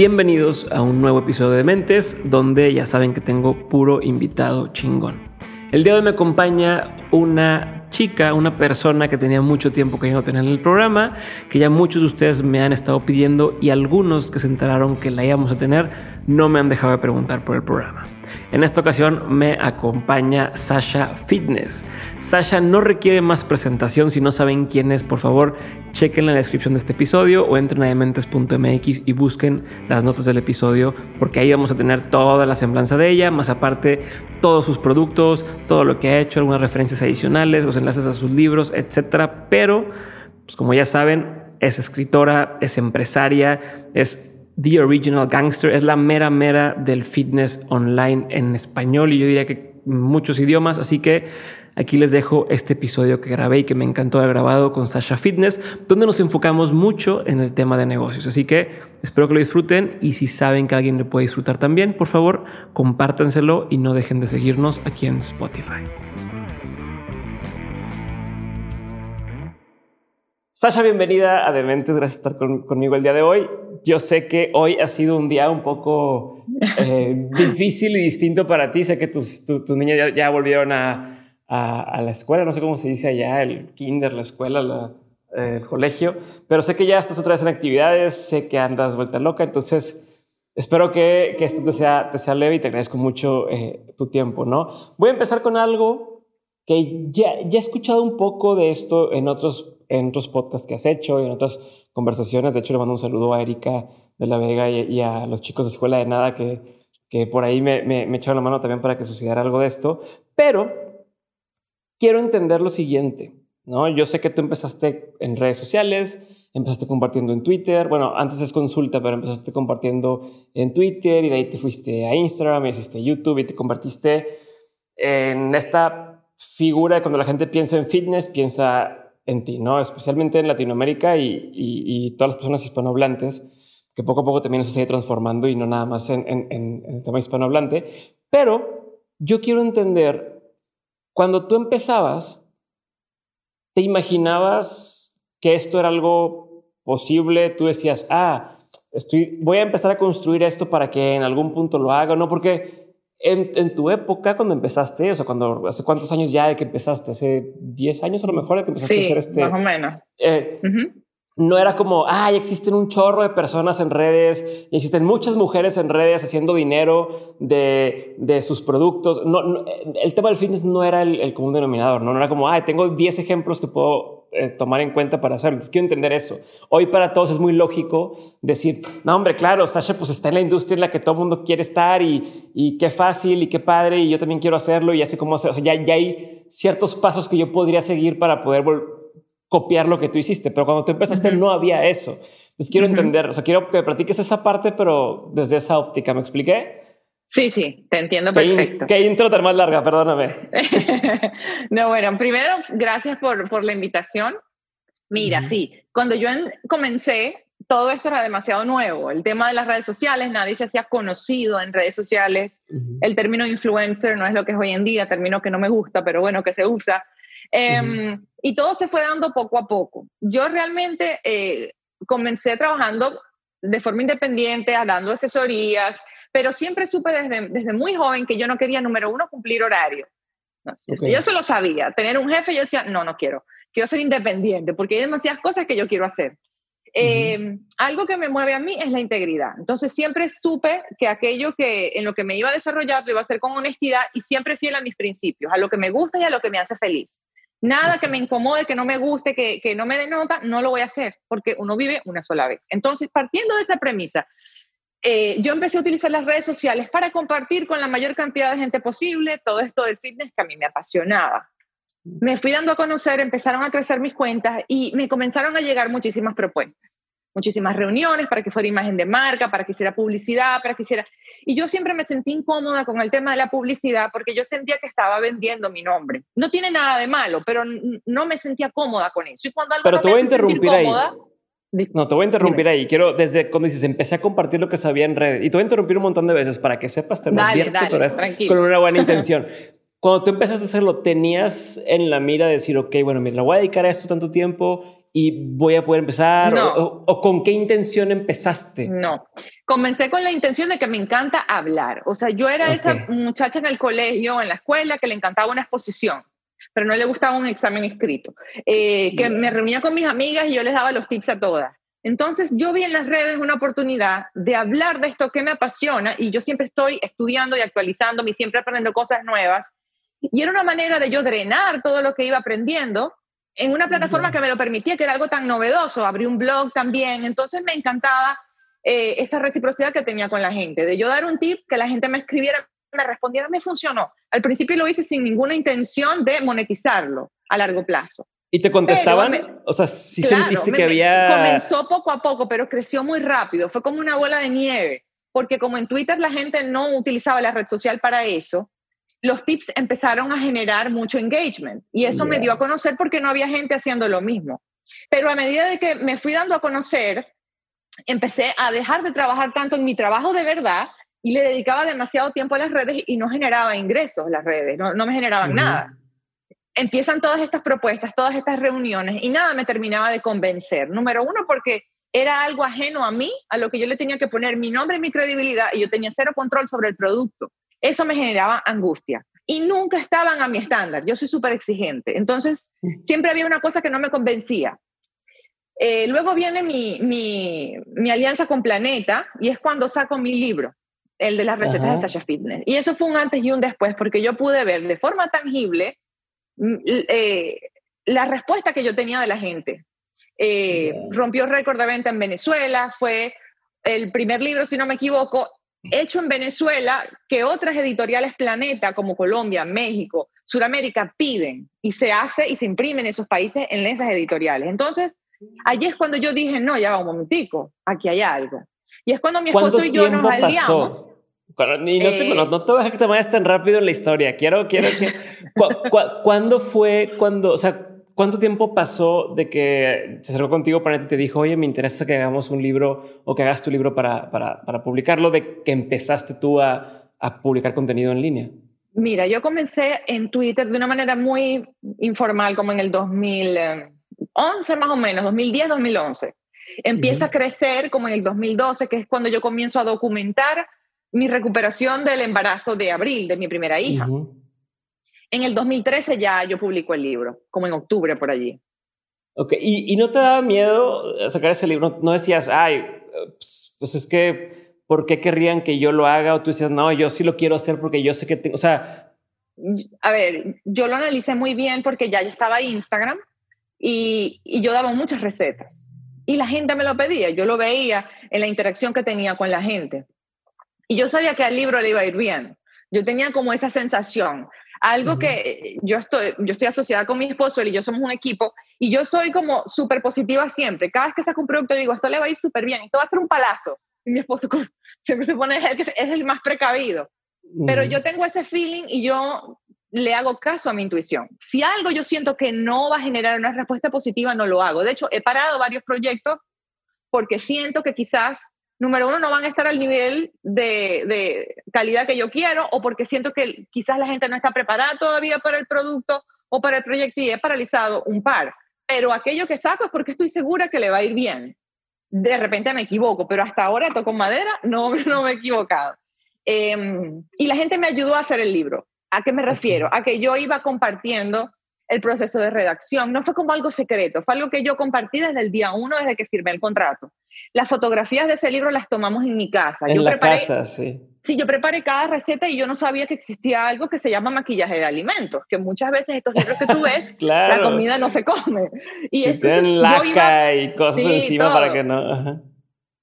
Bienvenidos a un nuevo episodio de Mentes, donde ya saben que tengo puro invitado chingón. El día de hoy me acompaña una chica, una persona que tenía mucho tiempo queriendo tener en el programa, que ya muchos de ustedes me han estado pidiendo y algunos que se enteraron que la íbamos a tener no me han dejado de preguntar por el programa. En esta ocasión me acompaña Sasha Fitness. Sasha no requiere más presentación. Si no saben quién es, por favor, chequen la descripción de este episodio o entren a dementes.mx y busquen las notas del episodio porque ahí vamos a tener toda la semblanza de ella, más aparte todos sus productos, todo lo que ha hecho, algunas referencias adicionales, los enlaces a sus libros, etcétera. Pero, pues como ya saben, es escritora, es empresaria, es The Original Gangster, es la mera mera del fitness online en español y yo diría que muchos idiomas, así que aquí les dejo este episodio que grabé y que me encantó haber grabado con Sasha Fitness, donde nos enfocamos mucho en el tema de negocios. Así que espero que lo disfruten y si saben que alguien lo puede disfrutar también, por favor, compártanselo y no dejen de seguirnos aquí en Spotify. Sasha, bienvenida a Dementes. Gracias por estar conmigo el día de hoy. Yo sé que hoy ha sido un día un poco eh, difícil y distinto para ti. Sé que tus, niñas ya, volvieron a, a, la escuela, no sé cómo se dice allá, el kinder, la escuela, el colegio, pero sé que ya estás otra vez en actividades, sé que andas vuelta loca, entonces espero que, que esto te sea, te sea leve y te agradezco mucho eh, tu tiempo, ¿no? Voy a empezar con algo que ya, ya he escuchado un poco de esto en otros en otros podcasts que has hecho y en otras conversaciones. De hecho, le mando un saludo a Erika de la Vega y, a los chicos de Escuela de Nada que, que por ahí me, me, echaron la mano también para que sucediera algo de esto. Pero quiero entender lo siguiente, ¿no? Yo sé que tú empezaste en redes sociales, empezaste compartiendo en Twitter, bueno, antes es consulta, pero empezaste compartiendo en Twitter y de ahí te fuiste a Instagram, y hiciste YouTube y te convertiste en esta figura de cuando la gente piensa en fitness, piensa en ti, ¿no? Especialmente en Latinoamérica y, todas las personas hispanohablantes, que poco a poco también se sigue transformando y no nada más en, el tema hispanohablante. Pero yo quiero entender, cuando tú empezabas, ¿te imaginabas que esto era algo posible? Tú decías, ah, estoy, voy a empezar a construir esto para que en algún punto lo haga, ¿no? Porque en, tu época, cuando empezaste, o sea, cuando, ¿hace cuántos años ya de que empezaste? ¿Hace 10 años a lo mejor de que empezaste a hacer este? más o menos. Eh, no era como, ay, existen un chorro de personas en redes, y existen muchas mujeres en redes haciendo dinero de, de sus productos. No, el tema del fitness no era el, el común denominador, ¿no? no era como, ay, tengo 10 ejemplos que puedo eh, tomar en cuenta para hacerlo. Entonces quiero entender eso. Hoy para todos es muy lógico decir, no hombre, claro, Sasha pues está en la industria en la que todo el mundo quiere estar y, y qué fácil y qué padre y yo también quiero hacerlo y así como hacer. O sea, ya, ya hay ciertos pasos que yo podría seguir para poder copiar lo que tú hiciste, pero cuando tú empezaste no había eso. Entonces quiero entender, o sea, quiero que practiques esa parte, pero desde esa óptica, ¿me expliqué? Sí, sí, te entiendo perfecto. Qué, intro tan más larga, perdóname. no, bueno, primero, gracias por, por la invitación. Mira, sí, cuando yo comencé, todo esto era demasiado nuevo. El tema de las redes sociales, nadie se hacía conocido en redes sociales. El término influencer no es lo que es hoy en día, término que no me gusta, pero bueno, que se usa. Em, y todo se fue dando poco a poco. Yo realmente eh, comencé trabajando de forma independiente, dando asesorías, pero siempre supe desde, desde muy joven que yo no quería, número uno, cumplir horario. Yo se lo sabía. Tener un jefe, yo decía, no, no quiero. Quiero ser independiente porque hay demasiadas cosas que yo quiero hacer. Em, algo que me mueve a mí es la integridad. Entonces siempre supe que aquello que en lo que me iba a desarrollar lo iba a hacer con honestidad y siempre fiel a mis principios, a lo que me gusta y a lo que me hace feliz. Nada que me incomode, que no me guste, que, que no me denota, no lo voy a hacer porque uno vive una sola vez. Entonces, partiendo de esa premisa, eh, yo empecé a utilizar las redes sociales para compartir con la mayor cantidad de gente posible todo esto del fitness que a mí me apasionaba. Me fui dando a conocer, empezaron a crecer mis cuentas y me comenzaron a llegar muchísimas propuestas, muchísimas reuniones para que fuera imagen de marca, para que hiciera publicidad, para que hiciera... Y yo siempre me sentí incómoda con el tema de la publicidad porque yo sentía que estaba vendiendo mi nombre. No tiene nada de malo, pero no me sentía cómoda con eso. Y cuando algo pero te voy a interrumpir ahí. No, te voy a interrumpir ahí. Quiero, desde cuando dices, empecé a compartir lo que sabía en red. Y te voy a interrumpir un montón de veces para que sepas, te dale, con una buena intención. cuando tú empezaste a hacerlo, ¿tenías en la mira decir, ok, bueno, mira, voy a dedicar a esto tanto tiempo y voy a poder empezar? O, con qué intención empezaste? No. Comencé con la intención de que me encanta hablar. O sea, yo era esa muchacha en el colegio, en la escuela, que le encantaba una exposición, pero no le gustaba un examen escrito. Eh, que me reunía con mis amigas y yo les daba los tips a todas. Entonces yo vi en las redes una oportunidad de hablar de esto que me apasiona y yo siempre estoy estudiando y actualizándome y siempre aprendiendo cosas nuevas. Y era una manera de yo drenar todo lo que iba aprendiendo en una plataforma que me lo permitía, que era algo tan novedoso. Abrí un blog también, entonces me encantaba eh, esa reciprocidad que tenía con la gente, de yo dar un tip, que la gente me escribiera, me respondiera, me funcionó. Al principio lo hice sin ninguna intención de monetizarlo a largo plazo. ¿Y te contestaban? o sea, si sentiste que había... Comenzó poco a poco, pero creció muy rápido. Fue como una bola de nieve, porque como en Twitter la gente no utilizaba la red social para eso, los tips empezaron a generar mucho engagement y eso me dio a conocer porque no había gente haciendo lo mismo. Pero a medida de que me fui dando a conocer, empecé a dejar de trabajar tanto en mi trabajo de verdad y le dedicaba demasiado tiempo a las redes y no generaba ingresos las redes, no, me generaban nada empiezan todas estas propuestas, todas estas reuniones y nada me terminaba de convencer. Número uno, porque era algo ajeno a mí, a lo que yo le tenía que poner mi nombre y mi credibilidad y yo tenía cero control sobre el producto. Eso me generaba angustia y nunca estaban a mi estándar. Yo soy súper exigente. Entonces, siempre había una cosa que no me convencía. Eh, luego viene mi, mi, mi, alianza con Planeta y es cuando saco mi libro, el de las recetas de Sasha Fitness. Y eso fue un antes y un después porque yo pude ver de forma tangible Mm, eh, la respuesta que yo tenía de la gente. Eh, rompió récord de venta en Venezuela, fue el primer libro, si no me equivoco, hecho en Venezuela que otras editoriales Planeta, como Colombia, México, Sudamérica, piden y se hace y se imprime en esos países en esas editoriales. Entonces, allí es cuando yo dije, no, ya va un momentico, aquí hay algo. Y es cuando mi esposo y yo nos aliamos. Y no, te, no, no, te que te vayas tan rápido en la historia. Quiero, quiero que. ¿Cuándo fue, cuando, o sea, cuánto tiempo pasó de que se acercó contigo para y te dijo, oye, me interesa que hagamos un libro o que hagas tu libro para, para, para publicarlo, de que empezaste tú a, a publicar contenido en línea? Mira, yo comencé en Twitter de una manera muy informal, como en el 2011 más o menos, 2010, 2011. Empieza a crecer como en el 2012, que es cuando yo comienzo a documentar mi recuperación del embarazo de abril de mi primera hija. En el 2013 ya yo publico el libro, como en octubre por allí. Ok, ¿Y, no te daba miedo sacar ese libro? ¿No decías, ay, pues, pues, es que, ¿por qué querrían que yo lo haga? O tú decías, no, yo sí lo quiero hacer porque yo sé que tengo, o sea... A ver, yo lo analicé muy bien porque ya, ya estaba Instagram y, y yo daba muchas recetas. Y la gente me lo pedía, yo lo veía en la interacción que tenía con la gente. Y yo sabía que al libro le iba a ir bien. Yo tenía como esa sensación. Algo que yo estoy, yo estoy asociada con mi esposo, él y yo somos un equipo, y yo soy como súper positiva siempre. Cada vez que saco un producto digo, esto le va a ir súper bien, esto va a ser un palazo. Y mi esposo siempre se pone, es el, es el más precavido. Pero yo tengo ese feeling y yo le hago caso a mi intuición. Si algo yo siento que no va a generar una respuesta positiva, no lo hago. De hecho, he parado varios proyectos porque siento que quizás número uno, no van a estar al nivel de, calidad que yo quiero o porque siento que quizás la gente no está preparada todavía para el producto o para el proyecto y he paralizado un par. Pero aquello que saco es porque estoy segura que le va a ir bien. De repente me equivoco, pero hasta ahora toco madera, no, no me he equivocado. Em, y la gente me ayudó a hacer el libro. ¿A qué me refiero? A que yo iba compartiendo el proceso de redacción. No fue como algo secreto, fue algo que yo compartí desde el día uno, desde que firmé el contrato. Las fotografías de ese libro las tomamos en mi casa. En la casa, sí. Sí, yo preparé cada receta y yo no sabía que existía algo que se llama maquillaje de alimentos, que muchas veces estos libros que tú ves, la comida no se come. Y eso tienen laca y cosas encima para que no...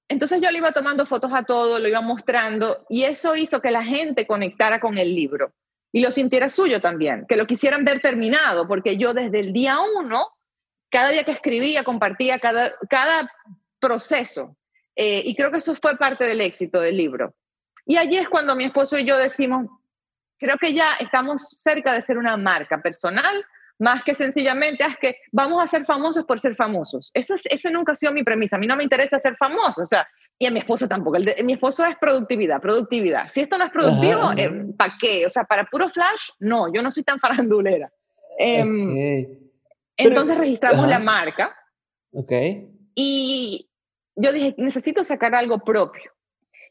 Entonces yo le iba tomando fotos a todo, lo iba mostrando y eso hizo que la gente conectara con el libro y lo sintiera suyo también, que lo quisieran ver terminado, porque yo desde el día uno, cada día que escribía, compartía cada, cada proceso. Eh, y creo que eso fue parte del éxito del libro. Y allí es cuando mi esposo y yo decimos, creo que ya estamos cerca de ser una marca personal, más que sencillamente es que vamos a ser famosos por ser famosos. Esa, esa nunca ha sido mi premisa. A mí no me interesa ser famoso, o sea, y a mi esposo tampoco. mi esposo es productividad, productividad. Si esto no es productivo, eh, ¿para qué? O sea, para puro flash, no, yo no soy tan farandulera. Em, entonces registramos la marca. Ok. Y yo dije, necesito sacar algo propio.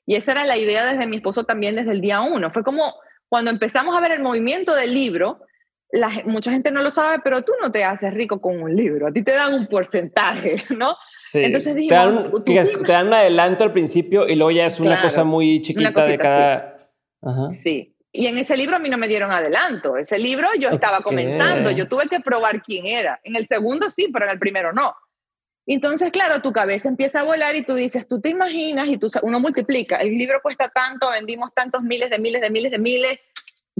Y esa era la idea desde mi esposo también desde el día uno. Fue como cuando empezamos a ver el movimiento del libro, la, mucha gente no lo sabe, pero tú no te haces rico con un libro, a ti te dan un porcentaje, ¿no? Sí. Entonces te, dan, te dan un adelanto al principio y luego ya es una cosa muy chiquita de cada... Sí. Y en ese libro a mí no me dieron adelanto. Ese libro yo estaba comenzando, yo tuve que probar quién era. En el segundo sí, pero en el primero no. Entonces, claro, tu cabeza empieza a volar y tú dices, tú te imaginas y tú, uno multiplica, el libro cuesta tanto, vendimos tantos miles de miles de miles de miles,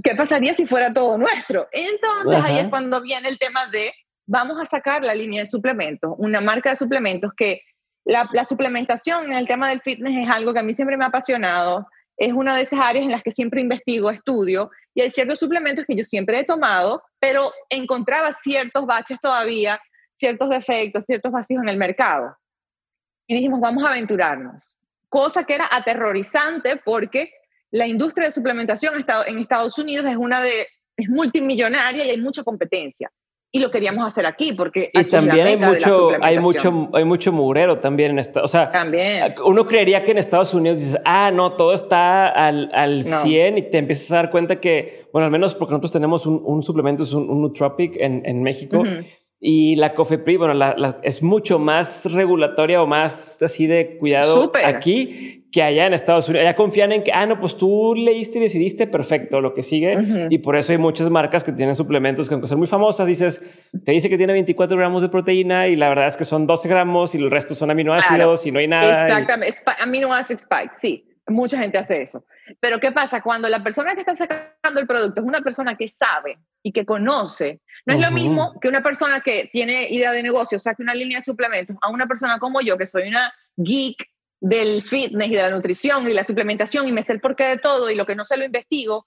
¿qué pasaría si fuera todo nuestro? Entonces ahí es cuando viene el tema de, vamos a sacar la línea de suplementos, una marca de suplementos que la, la suplementación en el tema del fitness es algo que a mí siempre me ha apasionado, es una de esas áreas en las que siempre investigo, estudio, y hay ciertos suplementos que yo siempre he tomado, pero encontraba ciertos baches todavía ciertos defectos, ciertos vacíos en el mercado. Y dijimos, vamos a aventurarnos. Cosa que era aterrorizante porque la industria de suplementación en Estados Unidos es una de es multimillonaria y hay mucha competencia. Y lo queríamos hacer aquí porque y también hay mucho hay mucho hay mucho murero también en esta, o sea, también. uno creería que en Estados Unidos dices, "Ah, no, todo está al al 100" y te empiezas a dar cuenta que, bueno, al menos porque nosotros tenemos un, un suplemento es un, un Nootropic en, en México. Y la COFEPRI, bueno, la, es mucho más regulatoria o más así de cuidado aquí que allá en Estados Unidos. Allá confían en que, ah, no, pues tú leíste y decidiste, perfecto, lo que sigue. Y por eso hay muchas marcas que tienen suplementos que aunque son muy famosas, dices, te dice que tiene 24 gramos de proteína y la verdad es que son 12 gramos y el resto son aminoácidos y no hay nada. Exactamente, aminoácidos spike, sí. Mucha gente hace eso. Pero ¿qué pasa? Cuando la persona que está sacando el producto es una persona que sabe y que conoce, no es lo mismo que una persona que tiene idea de negocio saque una línea de suplementos a una persona como yo, que soy una geek del fitness y de la nutrición y de la suplementación y me sé el porqué de todo y lo que no se lo investigo,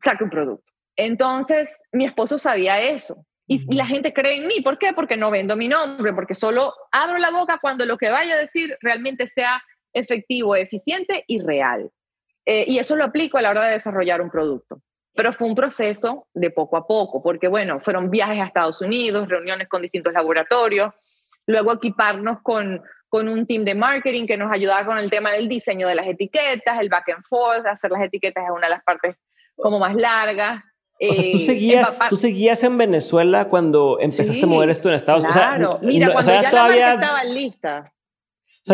saque un producto. Entonces, mi esposo sabía eso. Y, y, la gente cree en mí. ¿Por qué? Porque no vendo mi nombre, porque solo abro la boca cuando lo que vaya a decir realmente sea efectivo, eficiente y real. Eh, y eso lo aplico a la hora de desarrollar un producto. Pero fue un proceso de poco a poco, porque bueno, fueron viajes a Estados Unidos, reuniones con distintos laboratorios, luego equiparnos con, con un team de marketing que nos ayudaba con el tema del diseño de las etiquetas, el back and forth, hacer las etiquetas es una de las partes como más largas. O sea, ¿tú eh, seguías, ¿tú seguías en Venezuela cuando empezaste a mover esto en Estados Unidos? Claro, mira, cuando ya la marca estaba lista,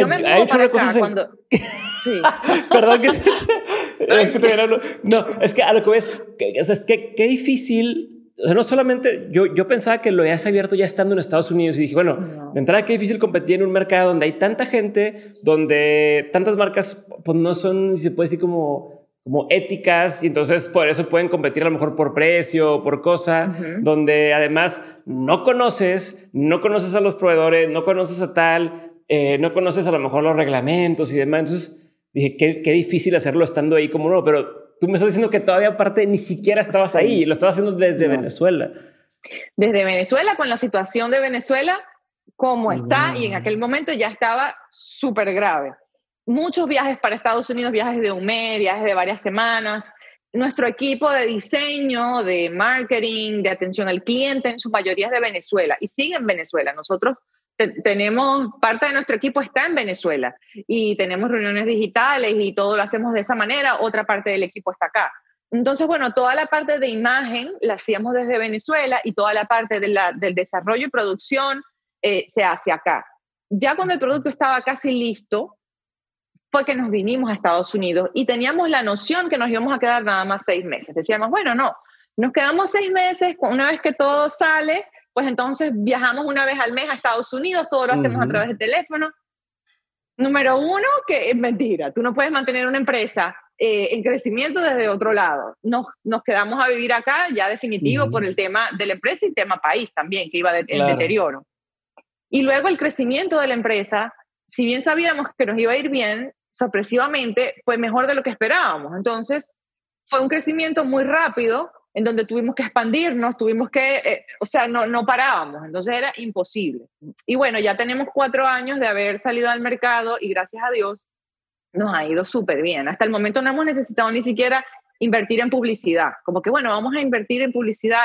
yo me mudo para acá cuando... Sí. Perdón que... es que te No, es que a lo que ves, o sea, es que qué difícil... O sea, no solamente yo, yo pensaba que lo habías abierto ya estando en Estados Unidos y dije, bueno, de entrada qué difícil competir en un mercado donde hay tanta gente, donde tantas marcas pues no son, si se puede decir, como, como éticas y entonces por eso pueden competir a lo mejor por precio, por cosa, donde además no conoces, no conoces a los proveedores, no conoces a tal, eh, no conoces a lo mejor los reglamentos y demás. Entonces dije, qué, qué difícil hacerlo estando ahí como no, pero tú me estás diciendo que todavía aparte ni siquiera estabas ahí, lo estabas haciendo desde Venezuela. Desde Venezuela, con la situación de Venezuela, como está, y en aquel momento ya estaba súper grave. Muchos viajes para Estados Unidos, viajes de un mes, viajes de varias semanas. Nuestro equipo de diseño, de marketing, de atención al cliente, en su mayoría es de Venezuela y sigue en Venezuela. Nosotros tenemos, parte de nuestro equipo está en Venezuela y tenemos reuniones digitales y todo lo hacemos de esa manera, otra parte del equipo está acá. Entonces, bueno, toda la parte de imagen la hacíamos desde Venezuela y toda la parte del desarrollo y producción eh, se hace acá. Ya cuando el producto estaba casi listo, fue que nos vinimos a Estados Unidos y teníamos la noción que nos íbamos a quedar nada más seis meses. Decíamos, bueno, no, nos quedamos seis meses, una vez que todo sale, pues entonces viajamos una vez al mes a Estados Unidos, todo lo hacemos a través de teléfono. Número uno, que es mentira, tú no puedes mantener una empresa eh, en crecimiento desde otro lado. Nos, nos quedamos a vivir acá ya definitivo por el tema de la empresa y tema país también, que iba de, el deterioro. Y luego el crecimiento de la empresa, si bien sabíamos que nos iba a ir bien, sorpresivamente fue mejor de lo que esperábamos. Entonces, fue un crecimiento muy rápido, en donde tuvimos que expandirnos, tuvimos que, eh, o sea, no, no parábamos, entonces era imposible. Y bueno, ya tenemos cuatro años de haber salido al mercado y gracias a Dios nos ha ido súper bien. Hasta el momento no hemos necesitado ni siquiera invertir en publicidad, como que bueno, vamos a invertir en publicidad,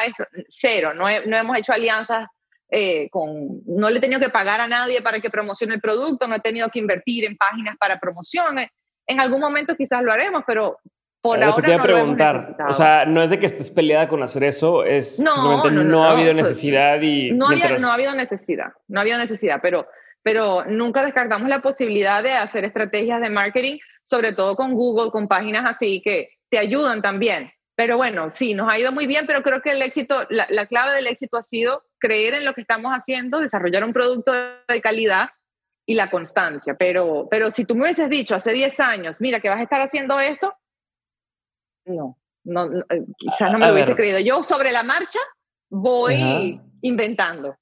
cero, no, no hemos hecho alianzas eh, con, no le he tenido que pagar a nadie para que promocione el producto, no he tenido que invertir en páginas para promociones, En algún momento quizás lo haremos, pero por ahora no preguntar. Lo hemos o sea, no es de que estés peleada con hacer eso, es no, simplemente no, no, ha habido necesidad y... No, no ha habido necesidad, no ha habido necesidad, pero, pero nunca descartamos la posibilidad de hacer estrategias de marketing, sobre todo con Google, con páginas así que te ayudan también. Pero bueno, sí, nos ha ido muy bien, pero creo que el éxito, la, la clave del éxito ha sido creer en lo que estamos haciendo, desarrollar un producto de calidad y la constancia. Pero, pero si tú me hubieses dicho hace 10 años, mira, que vas a estar haciendo esto, no, no, eh, quizás no me lo hubiese creído. Yo sobre la marcha voy inventando.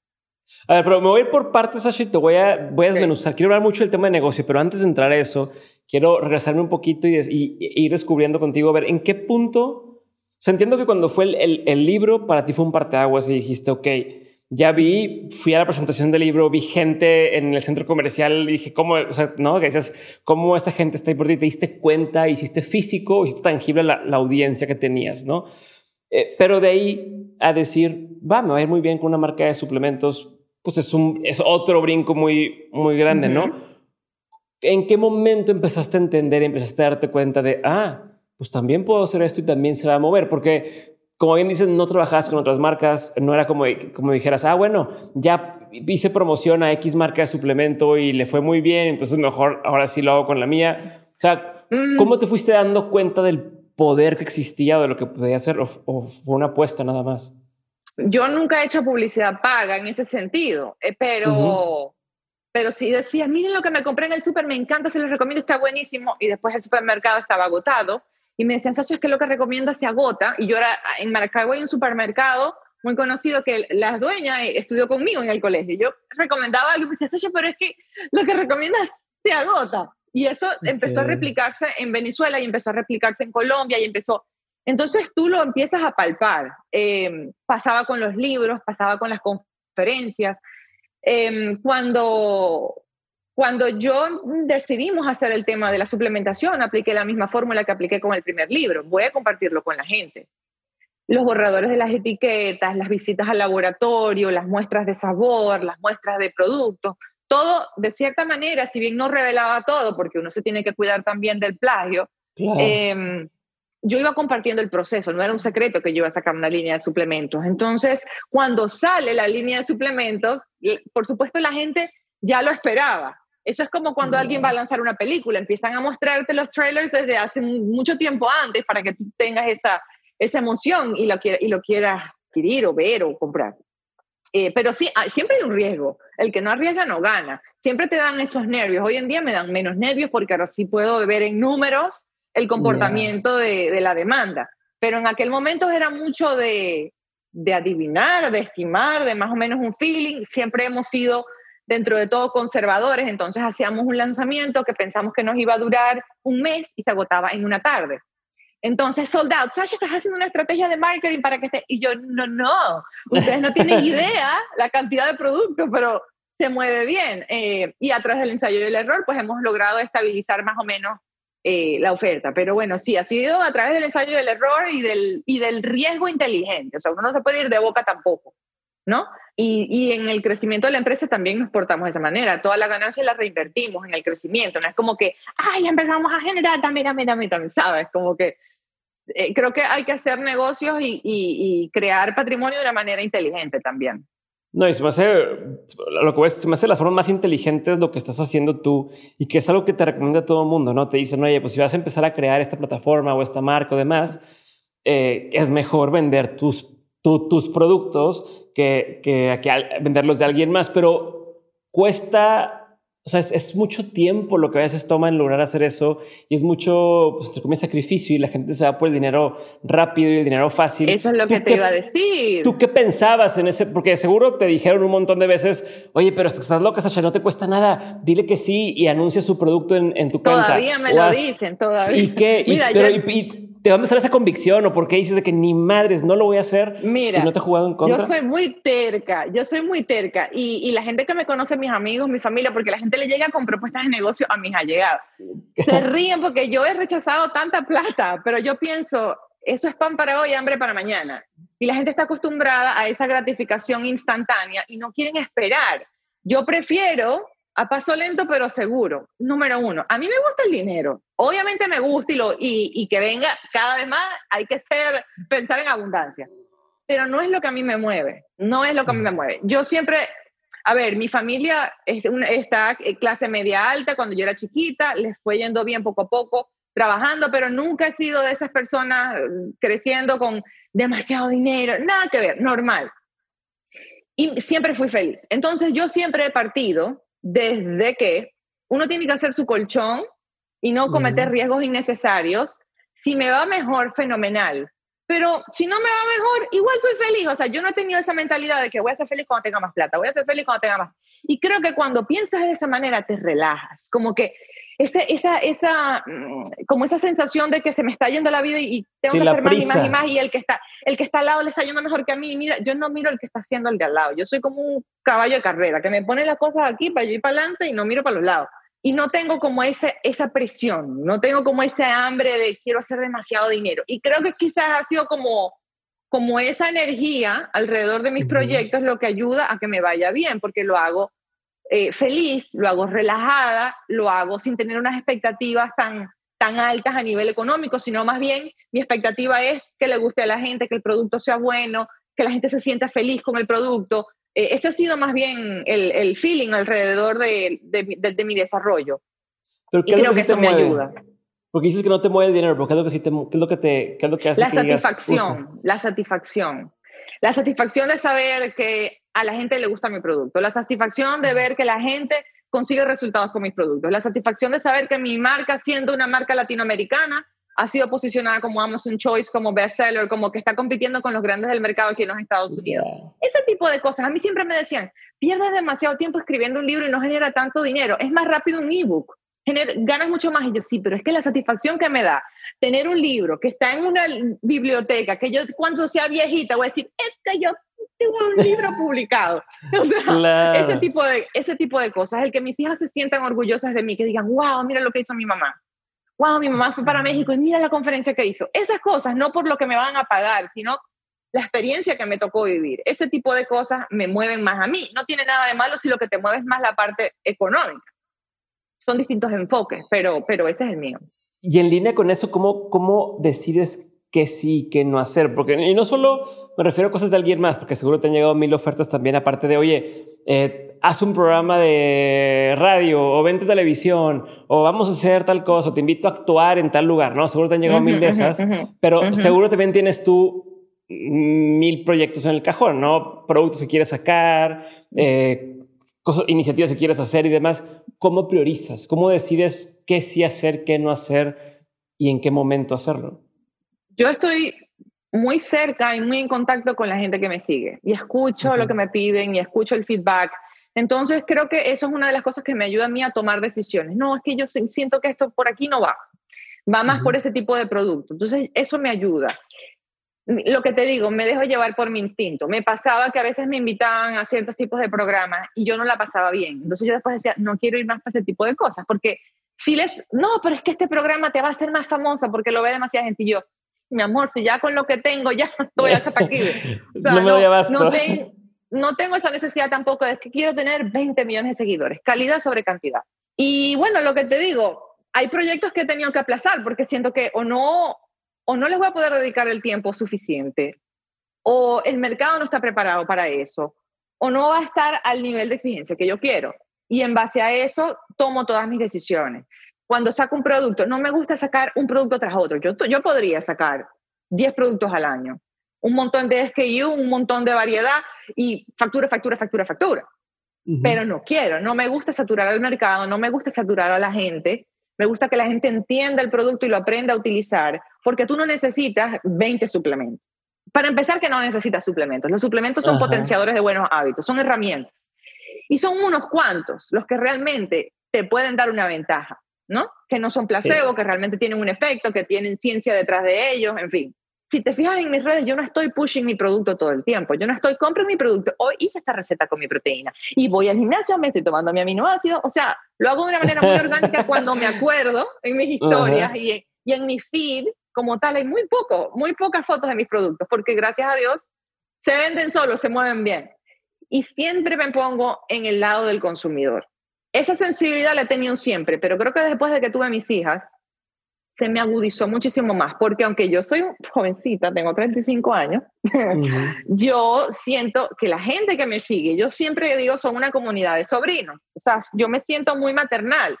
A ver, pero me voy a ir por partes, Sashi, te voy a, voy a desmenuzar. Quiero hablar mucho del tema de negocio, pero antes de entrar a eso, quiero regresarme un poquito y, ir descubriendo contigo, a ver, ¿en qué punto? O sea, entiendo que cuando fue el, el, el libro, para ti fue un parteaguas y dijiste, ok, ya vi, fui a la presentación del libro, vi gente en el centro comercial y dije, ¿cómo? O sea, ¿no? Que dices, ¿cómo esa gente está ahí por ti? Te diste cuenta, hiciste físico, hiciste tangible la, la audiencia que tenías, ¿no? Eh, pero de ahí a decir, va, me va a ir muy bien con una marca de suplementos, pues es, un, es otro brinco muy, muy grande, ¿no? ¿En qué momento empezaste a entender y empezaste a darte cuenta de, ah, pues también puedo hacer esto y también se va a mover? Porque como bien dices, no trabajabas con otras marcas, no era como, como dijeras, ah, bueno, ya hice promoción a X marca de suplemento y le fue muy bien, entonces mejor ahora sí lo hago con la mía. O sea, mm. ¿cómo te fuiste dando cuenta del poder que existía o de lo que podía hacer o, fue una apuesta nada más? Yo nunca he hecho publicidad paga en ese sentido, eh, pero, pero sí decía, miren lo que me compré en el súper, me encanta, se los recomiendo, está buenísimo, y después el supermercado estaba agotado y me decían, Sacho, es que lo que recomienda se agota. Y yo era, en Maracaibo hay un supermercado muy conocido que la dueña estudió conmigo en el colegio. Yo recomendaba algo y me decía, Sacho, pero es que lo que recomiendas se agota. Y eso empezó a replicarse en Venezuela y empezó a replicarse en Colombia y empezó... Entonces tú lo empiezas a palpar. Em, pasaba con los libros, pasaba con las conferencias. Em, cuando cuando yo decidimos hacer el tema de la suplementación, apliqué la misma fórmula que apliqué con el primer libro. Voy a compartirlo con la gente. Los borradores de las etiquetas, las visitas al laboratorio, las muestras de sabor, las muestras de productos, todo de cierta manera, si bien no revelaba todo, porque uno se tiene que cuidar también del plagio, em, yo iba compartiendo el proceso, no era un secreto que yo iba a sacar una línea de suplementos. Entonces, cuando sale la línea de suplementos, por supuesto la gente ya lo esperaba. Eso es como cuando alguien va a lanzar una película, empiezan a mostrarte los trailers desde hace mucho tiempo antes para que tú tengas esa, esa emoción y lo, y lo quieras adquirir o ver o comprar. Eh, pero sí, siempre hay un riesgo. El que no arriesga no gana. Siempre te dan esos nervios. Hoy en día me dan menos nervios porque ahora sí puedo ver en números el comportamiento de, de, la demanda. Pero en aquel momento era mucho de, de adivinar, de estimar, de más o menos un feeling. Siempre hemos sido dentro de todo conservadores, entonces hacíamos un lanzamiento que pensamos que nos iba a durar un mes y se agotaba en una tarde. Entonces, sold out, Sasha, estás haciendo una estrategia de marketing para que esté... Y yo, no, no, ustedes no tienen idea la cantidad de productos, pero se mueve bien. Eh, y a través del ensayo y el error, pues hemos logrado estabilizar más o menos eh, la oferta. Pero bueno, sí, ha sido a través del ensayo y el error y del, y del riesgo inteligente. O sea, uno no se puede ir de boca tampoco, ¿no? Y, en el crecimiento de la empresa también nos portamos de esa manera. Toda la ganancia la reinvertimos en el crecimiento. No es como que, ay, empezamos a generar, dame, dame, dame, dame, ¿sabes? Como que eh, creo que hay que hacer negocios y, crear patrimonio de una manera inteligente también. No, y se me hace, lo que ves, se me hace la forma más inteligente lo que estás haciendo tú y que es algo que te recomienda todo el mundo, ¿no? Te dicen, oye, pues si vas a empezar a crear esta plataforma o esta marca o demás, eh, es mejor vender tus tus productos que, que, venderlos de alguien más, pero cuesta, o sea, es, mucho tiempo lo que a veces toma en lograr hacer eso y es mucho, pues, entre sacrificio y la gente se va por el dinero rápido y el dinero fácil. Eso es lo que te iba a decir. ¿Tú qué pensabas en ese? Porque seguro te dijeron un montón de veces, oye, pero estás loca, Sasha, no te cuesta nada, dile que sí y anuncia su producto en, en tu cuenta. Todavía me lo dicen, todavía. ¿Y qué? Mira, ¿De dónde sale esa convicción o por qué dices de que ni madres no lo voy a hacer Mira, y no te he jugado en contra? Yo soy muy terca, yo soy muy terca y, y, la gente que me conoce, mis amigos, mi familia, porque la gente le llega con propuestas de negocio a mis allegados. Se ríen porque yo he rechazado tanta plata, pero yo pienso, eso es pan para hoy, hambre para mañana. Y la gente está acostumbrada a esa gratificación instantánea y no quieren esperar. Yo prefiero a paso lento pero seguro. Número uno, a mí me gusta el dinero. Obviamente me gusta y, lo, y, y que venga cada vez más, hay que ser, pensar en abundancia. Pero no es lo que a mí me mueve, no es lo que a mí me mueve. Yo siempre, a ver, mi familia es una, está clase media alta, cuando yo era chiquita, les fue yendo bien poco a poco, trabajando, pero nunca he sido de esas personas mm, creciendo con demasiado dinero, nada que ver, normal. Y siempre fui feliz. Entonces yo siempre he partido desde que uno tiene que hacer su colchón y no cometer riesgos innecesarios. Si me va mejor, fenomenal. Pero si no me va mejor, igual soy feliz. O sea, yo no he tenido esa mentalidad de que voy a ser feliz cuando tenga más plata, voy a ser feliz cuando tenga más. Y creo que cuando piensas de esa manera te relajas. Como que esa, esa, esa, mm, como esa sensación de que se me está yendo la vida y tengo que hacer más y más y más y el que, está, el que está al lado le está yendo mejor que a mí. Mira, yo no miro el que está haciendo el de al lado. Yo soy como un caballo de carrera que me pone las cosas aquí para yo ir para adelante y no miro para los lados. Y no tengo como ese, esa presión, no tengo como ese hambre de quiero hacer demasiado dinero. Y creo que quizás ha sido como, como esa energía alrededor de mis proyectos lo que ayuda a que me vaya bien, porque lo hago eh, feliz, lo hago relajada, lo hago sin tener unas expectativas tan, tan altas a nivel económico, sino más bien mi expectativa es que le guste a la gente, que el producto sea bueno, que la gente se sienta feliz con el producto. Eh, ese ha sido más bien el, el feeling alrededor de, de, de, mi desarrollo. Pero ¿qué y creo que, eso me ayuda. Porque dices que no te mueve el dinero, pero ¿qué es lo que, sí te, qué es lo que, te, qué es lo que hace? La satisfacción, la satisfacción. La satisfacción de saber que a la gente le gusta mi producto, la satisfacción de ver que la gente consigue resultados con mis productos, la satisfacción de saber que mi marca, siendo una marca latinoamericana, ha sido posicionada como Amazon Choice, como bestseller, como que está compitiendo con los grandes del mercado aquí en los Estados Unidos. Ese tipo de cosas. A mí siempre me decían, pierdes demasiado tiempo escribiendo un libro y no genera tanto dinero. Es más rápido un ebook. Ganas mucho más. Y yo, sí, pero es que la satisfacción que me da tener un libro que está en una biblioteca, que yo cuando sea viejita voy a decir, es que yo tengo un libro publicado. ese, tipo de, ese tipo de cosas, el que mis hijas se sientan orgullosas de mí, que digan, wow, mira lo que hizo mi mamá. Wow, mi mamá fue para México y mira la conferencia que hizo. Esas cosas, no por lo que me van a pagar, sino la experiencia que me tocó vivir. Ese tipo de cosas me mueven más a mí. No tiene nada de malo si lo que te mueve es más la parte económica. Son distintos enfoques, pero, pero ese es el mío. Y en línea con eso, ¿cómo, cómo decides qué sí, qué no hacer? Porque, y no solo me refiero a cosas de alguien más, porque seguro te han llegado mil ofertas también, aparte de, oye, eh, haz un programa de radio o vente televisión o vamos a hacer tal cosa o te invito a actuar en tal lugar, ¿no? Seguro te han llegado mil de esas, pero seguro también tienes tú mil proyectos en el cajón, ¿no? Productos que quieres sacar, eh, cosas, iniciativas que quieres hacer y demás. ¿Cómo priorizas? ¿Cómo decides qué sí hacer, qué no hacer y en qué momento hacerlo? Yo estoy muy cerca y muy en contacto con la gente que me sigue y escucho lo que me piden y escucho el feedback. Entonces creo que eso es una de las cosas que me ayuda a mí a tomar decisiones. No, es que yo siento que esto por aquí no va, va más por este tipo de producto. Entonces eso me ayuda. Lo que te digo, me dejo llevar por mi instinto. Me pasaba que a veces me invitaban a ciertos tipos de programas y yo no la pasaba bien. Entonces yo después decía, no quiero ir más para ese tipo de cosas, porque si les, no, pero es que este programa te va a hacer más famosa porque lo ve demasiada gente. Y yo, mi amor, si ya con lo que tengo ya estoy hasta aquí. no me no, no, tengo esa necesidad tampoco de que quiero tener 20 millones de seguidores, calidad sobre cantidad. Y bueno, lo que te digo, hay proyectos que he tenido que aplazar porque siento que o no, o no les voy a poder dedicar el tiempo suficiente, o el mercado no está preparado para eso, o no va a estar al nivel de exigencia que yo quiero. Y en base a eso tomo todas mis decisiones cuando saco un producto, no me gusta sacar un producto tras otro. Yo, yo podría sacar 10 productos al año, un montón de SKU, un montón de variedad y factura, factura, factura, factura. Pero no quiero, no me gusta saturar el mercado, no me gusta saturar a la gente. Me gusta que la gente entienda el producto y lo aprenda a utilizar, porque tú no necesitas 20 suplementos. Para empezar, que no necesitas suplementos. Los suplementos son potenciadores de buenos hábitos, son herramientas. Y son unos cuantos los que realmente te pueden dar una ventaja. ¿no? Que no son placebo, que realmente tienen un efecto, que tienen ciencia detrás de ellos, en fin. Si te fijas en mis redes, yo no estoy pushing mi producto todo el tiempo. Yo no estoy, compre mi producto. Hoy hice esta receta con mi proteína y voy al gimnasio, me estoy tomando mi aminoácido. O sea, lo hago de una manera muy orgánica cuando me acuerdo en mis historias y, en, y en mi feed como tal. Hay muy poco, muy pocas fotos de mis productos porque gracias a Dios se venden solos, se mueven bien. Y siempre me pongo en el lado del consumidor. esa sensibilidad la he tenido siempre, pero creo que después de que tuve mis hijas, se me agudizó muchísimo más, porque aunque yo soy jovencita, tengo 35 años, yo siento que la gente que me sigue, yo siempre digo, son una comunidad de sobrinos, o sea, yo me siento muy maternal.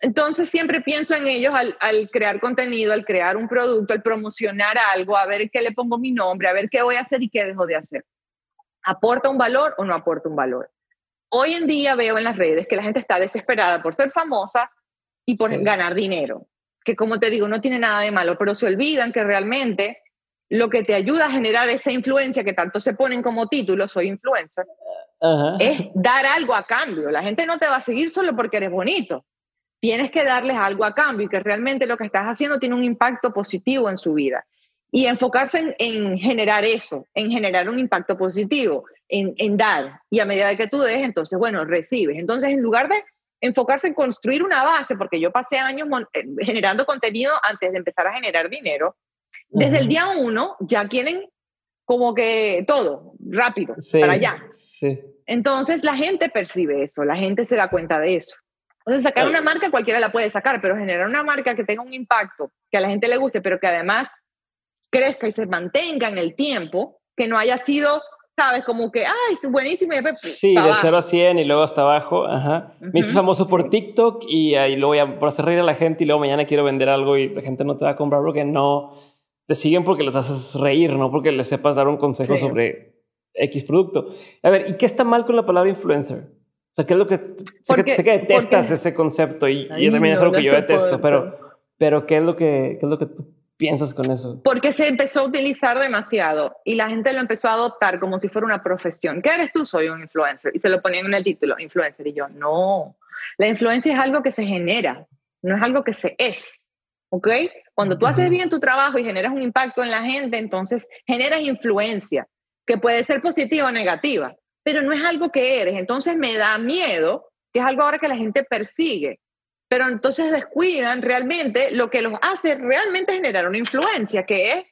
Entonces siempre pienso en ellos al, al, crear contenido, al crear un producto, al promocionar algo, a ver qué le pongo mi nombre, a ver qué voy a hacer y qué dejo de hacer. ¿Aporta un valor o no aporta un valor? Hoy en día veo en las redes que la gente está desesperada por ser famosa y por ganar dinero que como te digo, no tiene nada de malo, pero se olvidan que realmente lo que te ayuda a generar esa influencia que tanto se ponen como título, soy influencer, es dar algo a cambio. La gente no te va a seguir solo porque eres bonito. Tienes que darles algo a cambio y que realmente lo que estás haciendo tiene un impacto positivo en su vida. Y enfocarse en, generar eso, en generar un impacto positivo, en, en dar. Y a medida que tú des, entonces, bueno, recibes. Entonces, en lugar de enfocarse en construir una base, porque yo pasé años eh, generando contenido antes de empezar a generar dinero. Desde el día uno ya quieren como que todo, rápido, para allá. Entonces la gente percibe eso, la gente se da cuenta de eso. Entonces sacar una marca cualquiera la puede sacar, pero generar una marca que tenga un impacto, que a la gente le guste, pero que además crezca y se mantenga en el tiempo, que no haya sido ¿sabes? Como que, ay, es buenísimo. Y después, sí, de 0 a 100 y luego hasta abajo. Ajá. Me hice famoso por TikTok y ahí luego voy por hacer reír a la gente y luego mañana quiero vender algo y la gente no te va a comprar porque no te siguen porque les haces reír, no porque les sepas dar un consejo sobre X producto. A ver, ¿y qué está mal con la palabra influencer? O sea, ¿qué es lo que... Sé, que, sé que, detestas ese concepto y, y también es algo que yo detesto, pero, pero ¿qué es lo que, qué es lo que tú piensas con eso? Porque se empezó a utilizar demasiado y la gente lo empezó a adoptar como si fuera una profesión. ¿Qué eres tú? Soy un influencer. Y se lo ponían en el título, influencer. Y yo, no. La influencia es algo que se genera, no es algo que se es. ¿Ok? Cuando tú haces bien tu trabajo y generas un impacto en la gente, entonces generas influencia, que puede ser positiva o negativa, pero no es algo que eres. Entonces me da miedo, que es algo ahora que la gente persigue pero entonces descuidan realmente lo que los hace realmente generar una influencia, que es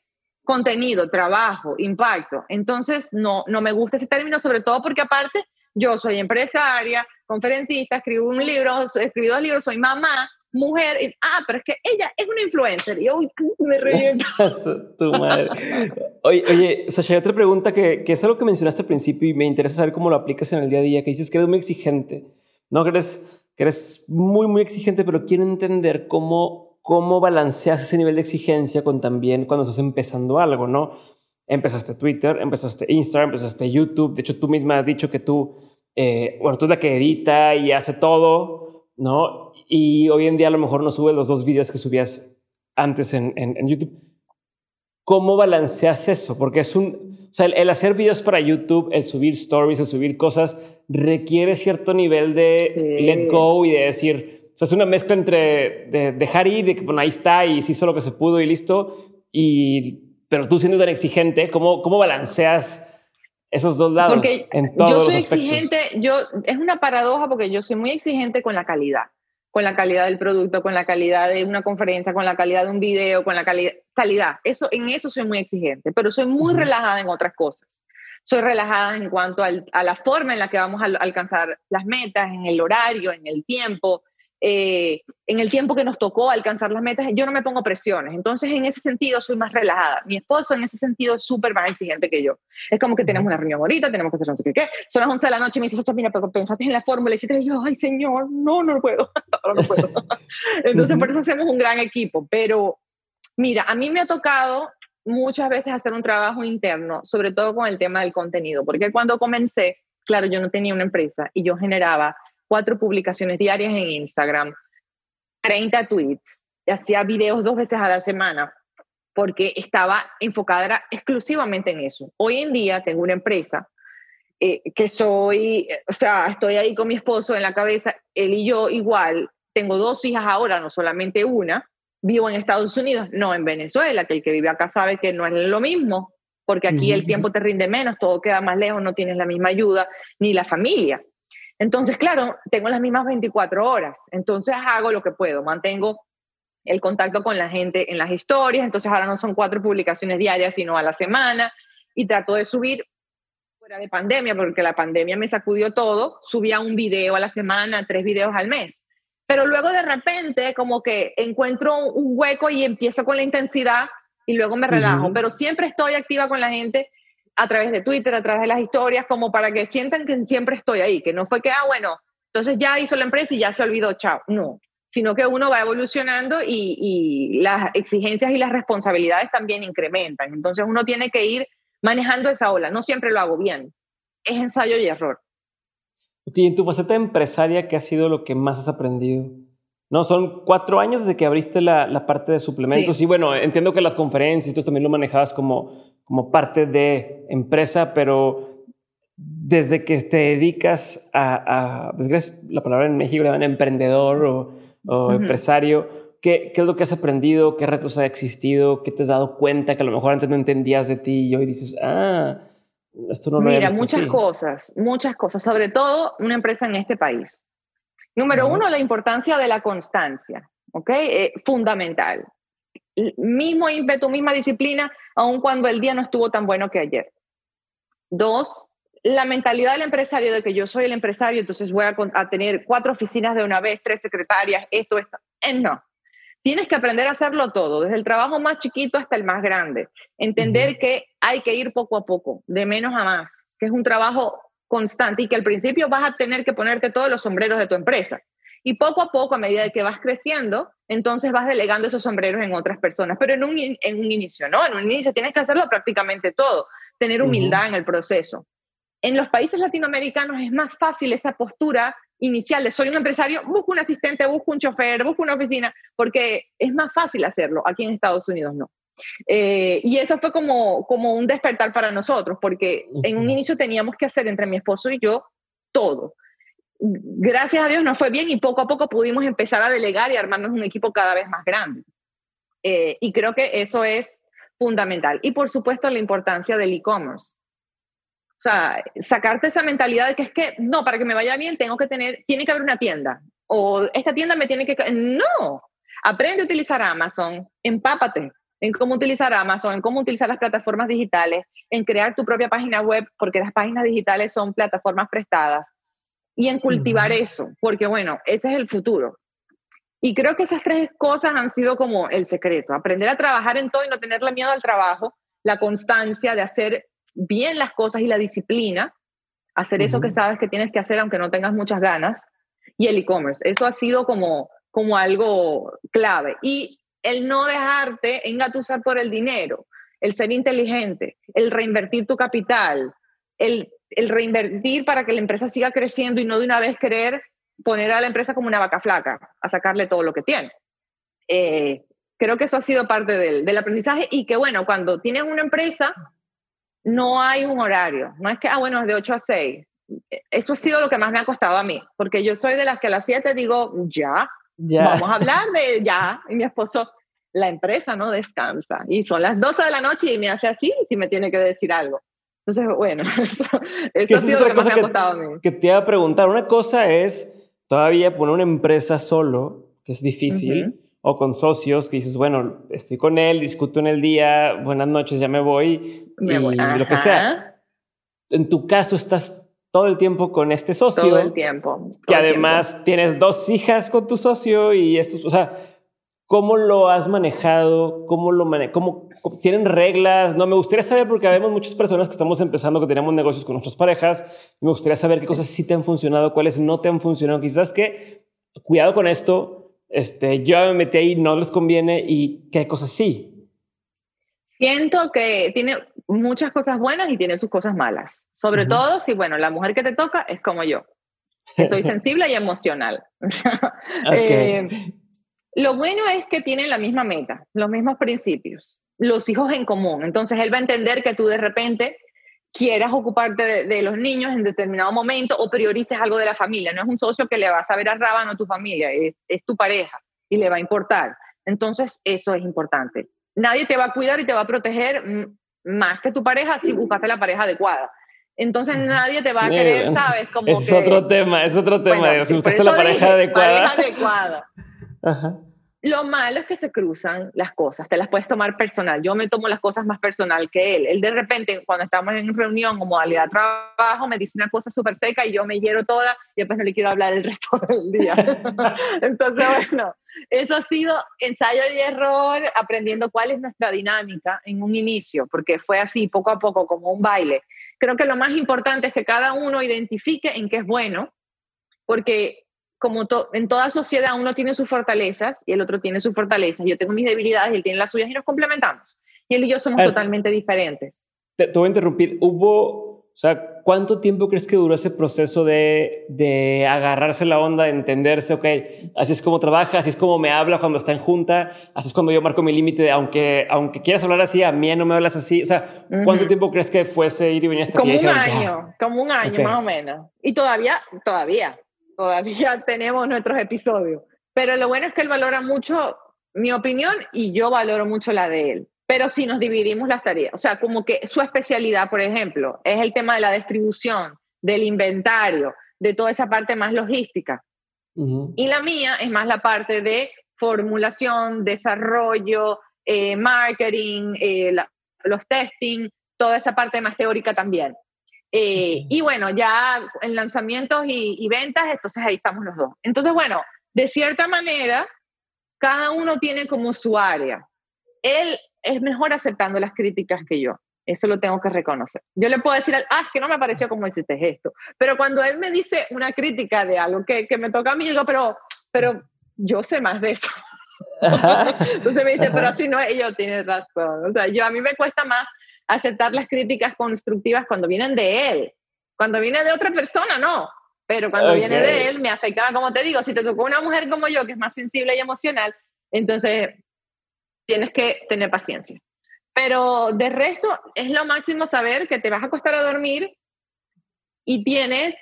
contenido, trabajo, impacto. Entonces, no, no me gusta ese término, sobre todo porque aparte yo soy empresaria, conferencista, escribo un libro, escribí dos libros, soy mamá, mujer, ah, pero es que ella es una influencer y hoy me reviento. tu madre. Oye, oye, Sasha, hay otra pregunta que, que, es algo que mencionaste al principio y me interesa saber cómo lo aplicas en el día a día, que dices que eres muy exigente, ¿no? Que eres que eres muy, muy exigente, pero quiero entender cómo, cómo balanceas ese nivel de exigencia con también cuando estás empezando algo, ¿no? Empezaste Twitter, empezaste Instagram, empezaste YouTube. De hecho, tú misma has dicho que tú, eh, bueno, tú la que edita y hace todo, ¿no? Y hoy en día a lo mejor no subes los dos videos que subías antes en, en YouTube. ¿Cómo balanceas eso? Porque es un, o sea, el, hacer videos para YouTube, el subir stories, el subir cosas, requiere cierto nivel de let go y de decir, o sea, es una mezcla entre de dejar ir, de que bueno, ahí está y se hizo lo que se pudo y listo, y, pero tú siendo tan exigente, ¿cómo, cómo balanceas esos dos lados porque en todos yo soy exigente, yo, es una paradoja porque yo soy muy exigente con la calidad con la calidad del producto, con la calidad de una conferencia, con la calidad de un video, con la calidad. Eso, en eso soy muy exigente, pero soy muy relajada en otras cosas. Soy relajada en cuanto a la forma en la que vamos a alcanzar las metas, en el horario, en el tiempo, eh, en el tiempo que nos tocó alcanzar las metas, yo no me pongo presiones. Entonces, en ese sentido, soy más relajada. Mi esposo, en ese sentido, es súper más exigente que yo. Es como que tenemos una reunión bonita, tenemos que hacer no sé qué, qué. Son las 11 de la noche y me dice, mira, pero pensaste en la fórmula. Y yo, ay, señor, no, no lo puedo. no puedo. Entonces, por eso hacemos un gran equipo. Pero, mira, a mí me ha tocado muchas veces hacer un trabajo interno, sobre todo con el tema del contenido, porque cuando comencé, claro, yo no tenía una empresa y yo generaba cuatro publicaciones diarias en Instagram, 30 tweets, hacía videos dos veces a la semana, porque estaba enfocada exclusivamente en eso. Hoy en día tengo una empresa eh, que soy, o sea, estoy ahí con mi esposo en la cabeza, él y yo igual, tengo dos hijas ahora, no solamente una, vivo en Estados Unidos, no en Venezuela, que el que vive acá sabe que no es lo mismo, porque aquí el tiempo te rinde menos, todo queda más lejos, no tienes la misma ayuda, ni la familia. Entonces, claro, tengo las mismas 24 horas, entonces hago lo que puedo, mantengo el contacto con la gente en las historias, entonces ahora no son cuatro publicaciones diarias, sino a la semana, y trato de subir fuera de pandemia, porque la pandemia me sacudió todo, subía un video a la semana, tres videos al mes. Pero luego de repente como que encuentro un hueco y empiezo con la intensidad y luego me relajo, pero siempre estoy activa con la gente a través de Twitter, a través de las historias, como para que sientan que siempre estoy ahí, que no fue que, ah, bueno, entonces ya hizo la empresa y ya se olvidó, chao. No, sino que uno va evolucionando y, y, las exigencias y las responsabilidades también incrementan. Entonces uno tiene que ir manejando esa ola. No siempre lo hago bien. Es ensayo y error. Y en tu faceta empresaria, ¿qué ha sido lo que más has aprendido? No, son cuatro años desde que abriste la, la parte de suplementos. Y bueno, entiendo que las conferencias, tú también lo manejabas como, como parte de empresa, pero desde que te dedicas a, a pues, la palabra en México le llaman emprendedor o o empresario, ¿qué, ¿qué, es lo que has aprendido? ¿Qué retos ha existido? ¿Qué te has dado cuenta que a lo mejor antes no entendías de ti y hoy dices, ah, esto no lo Mira, muchas cosas, muchas cosas, sobre todo una empresa en este país. Número uno, la importancia de la constancia, ¿ok? Eh, fundamental. Mismo ímpetu, misma disciplina, aun cuando el día no estuvo tan bueno que ayer. Dos, la mentalidad del empresario de que yo soy el empresario, entonces voy a, tener cuatro oficinas de una vez, tres secretarias, esto, esto. Eh, no. Tienes que aprender a hacerlo todo, desde el trabajo más chiquito hasta el más grande. Entender que hay que ir poco a poco, de menos a más, que es un trabajo constante y que al principio vas a tener que ponerte todos los sombreros de tu empresa. Y poco a poco, a medida que vas creciendo, entonces vas delegando esos sombreros en otras personas. Pero en un, en un inicio, ¿no? En un inicio tienes que hacerlo prácticamente todo, tener humildad en el proceso en los países latinoamericanos es más fácil esa postura inicial de soy un empresario, busco un asistente, busco un chofer, busco una oficina, porque es más fácil hacerlo. Aquí en Estados Unidos no. Eh, y eso fue como, como un despertar para nosotros, porque en un inicio teníamos que hacer entre mi esposo y yo todo. Gracias a Dios nos fue bien y poco a poco pudimos empezar a delegar y armarnos un equipo cada vez más grande. Eh, y creo que eso es fundamental. Y por supuesto la importancia del e-commerce. O sea, sacarte esa mentalidad de que es que, no, para que me vaya bien tengo que tener, tiene que haber una tienda. O esta tienda me tiene que... No, aprende a utilizar Amazon, empápate en cómo utilizar Amazon, en cómo utilizar las plataformas digitales, en crear tu propia página web, porque las páginas digitales son plataformas prestadas, y en cultivar eso, porque bueno, ese es el futuro. Y creo que esas tres cosas han sido como el secreto, aprender a trabajar en todo y no tenerle miedo al trabajo, la constancia de hacer bien las cosas y la disciplina, hacer eso que sabes que tienes que hacer aunque no tengas muchas ganas, y el e-commerce. Eso ha sido como, como algo clave. Y el no dejarte engatusar por el dinero, el ser inteligente, el reinvertir tu capital, el, el reinvertir para que la empresa siga creciendo y no de una vez querer poner a la empresa como una vaca flaca, a sacarle todo lo que tiene. Eh, creo que eso ha sido parte del, del, aprendizaje y que bueno, cuando tienes una empresa, no hay un horario. No es que, ah, bueno, es de 8 a 6. Eso ha sido lo que más me ha costado a mí, porque yo soy de las que a las 7 digo, ya, ya. vamos a hablar de ya. Y mi esposo, la empresa no descansa. Y son las 12 de la noche y me hace así si me tiene que decir algo. Entonces, bueno, eso, eso ha sido lo que más me ha costado a mí. Que te iba a preguntar, una cosa es todavía poner una empresa solo, que es difícil, o con socios que dices, bueno, estoy con él, discuto en el día, buenas noches, ya me voy, y lo que sea. En tu caso estás todo el tiempo con este socio. Todo el tiempo. que además tienes dos hijas con tu socio y esto, o sea, ¿cómo lo has manejado? ¿Cómo lo mane cómo, tienen reglas? No, me gustaría saber porque vemos muchas personas que estamos empezando, que tenemos negocios con nuestras parejas. me gustaría saber qué cosas sí te han funcionado, cuáles no te han funcionado. Quizás que, cuidado con esto, este, yo me metí ahí, no les conviene y qué cosas sí. Siento que tiene muchas cosas buenas y tiene sus cosas malas. Sobre todo si, bueno, la mujer que te toca es como yo. soy sensible y emocional. Eh, lo bueno es que tienen la misma meta, los mismos principios, los hijos en común. Entonces él va a entender que tú de repente quieras ocuparte de, los niños en determinado momento o priorices algo de la familia. No es un socio que le va a saber a rábano a tu familia, es, tu pareja y le va a importar. Entonces, eso es importante. Nadie te va a cuidar y te va a proteger más que tu pareja si buscaste la pareja adecuada. Entonces nadie te va a querer, ¿sabes? Como es otro tema, es otro tema. si buscaste la pareja adecuada. Pareja adecuada. lo malo es que se cruzan las cosas, te las puedes tomar personal. Yo me tomo las cosas más personal que él. Él de repente, cuando estamos en reunión o modalidad de trabajo, me dice una cosa súper seca y yo me hiero toda y después no le quiero hablar el resto del día. Entonces, bueno, eso ha sido ensayo y error, aprendiendo cuál es nuestra dinámica en un inicio, porque fue así, poco a poco, como un baile. Creo que lo más importante es que cada uno identifique en qué es bueno, porque como en toda sociedad uno tiene sus fortalezas y el otro tiene sus fortalezas. Yo tengo mis debilidades él tiene las suyas y nos complementamos. Y él y yo somos totalmente diferentes. Te, voy a interrumpir. Hubo, o sea, ¿cuánto tiempo crees que duró ese proceso de, de agarrarse la onda, de entenderse, ok, así es como trabaja, así es como me habla cuando está en junta, así es cuando yo marco mi límite aunque, aunque quieras hablar así, a mí no me hablas así. O sea, ¿cuánto tiempo crees que fuese ir y venir hasta como un año, como un año más o menos. Y todavía, todavía, todavía tenemos nuestros episodios. Pero lo bueno es que él valora mucho mi opinión y yo valoro mucho la de él. Pero si nos dividimos las tareas, o sea, como que su especialidad, por ejemplo, es el tema de la distribución, del inventario, de toda esa parte más logística. Y la mía es más la parte de formulación, desarrollo, eh, marketing, eh, los testing, toda esa parte más teórica también. Eh, y bueno, ya en lanzamientos y, ventas, entonces ahí estamos los dos. Entonces, bueno, de cierta manera, cada uno tiene como su área. Él es mejor aceptando las críticas que yo. Eso lo tengo que reconocer. Yo le puedo decir, ah, es que no me pareció como hiciste esto. Pero cuando él me dice una crítica de algo que, que me toca a mí, digo, pero, pero yo sé más de eso. Entonces me dice, pero así no, ellos tienen razón. O sea, yo a mí me cuesta más aceptar las críticas constructivas cuando vienen de él. Cuando viene de otra persona, no. Pero cuando viene de él, me afectaba, como te digo, si te tocó una mujer como yo, que es más sensible y emocional, entonces tienes que tener paciencia. Pero de resto, es lo máximo saber que te vas a acostar a dormir y tienes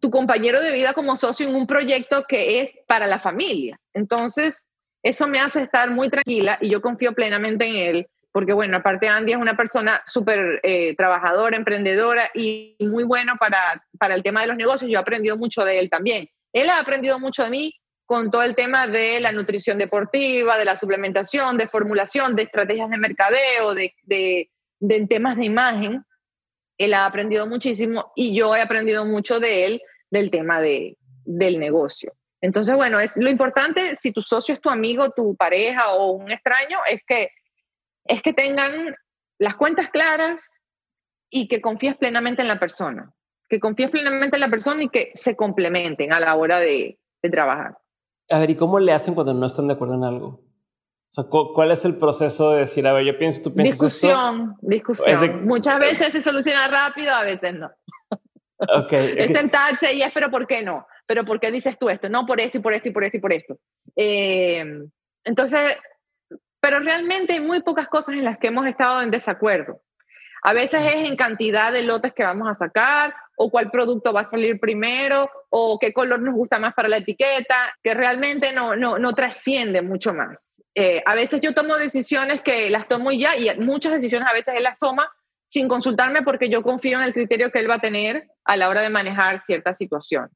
tu compañero de vida como socio en un proyecto que es para la familia. Entonces, eso me hace estar muy tranquila y yo confío plenamente en él porque bueno, aparte Andy es una persona súper eh, trabajadora, emprendedora y muy bueno para, para el tema de los negocios. Yo he aprendido mucho de él también. Él ha aprendido mucho de mí con todo el tema de la nutrición deportiva, de la suplementación, de formulación, de estrategias de mercadeo, de, de, de temas de imagen. Él ha aprendido muchísimo y yo he aprendido mucho de él del tema de, del negocio. Entonces, bueno, es lo importante, si tu socio es tu amigo, tu pareja o un extraño, es que es que tengan las cuentas claras y que confíes plenamente en la persona, que confíes plenamente en la persona y que se complementen a la hora de, trabajar. A ver, ¿y cómo le hacen cuando no están de acuerdo en algo? O sea, ¿cuál es el proceso de decir, a ver, yo pienso, tú piensas Discusión, discusión. Muchas veces se soluciona rápido, a veces no. Okay, es sentarse y es, pero ¿por qué no? ¿Pero por qué dices tú esto? No, por esto y por esto y por esto y por esto. Eh, entonces, pero realmente hay muy pocas cosas en las que hemos estado en desacuerdo. A veces es en cantidad de lotes que vamos a sacar, o cuál producto va a salir primero, o qué color nos gusta más para la etiqueta, que realmente no, no, no trasciende mucho más. Eh, a veces yo tomo decisiones que las tomo ya, y muchas decisiones a veces él las toma sin consultarme porque yo confío en el criterio que él va a tener a la hora de manejar cierta situación.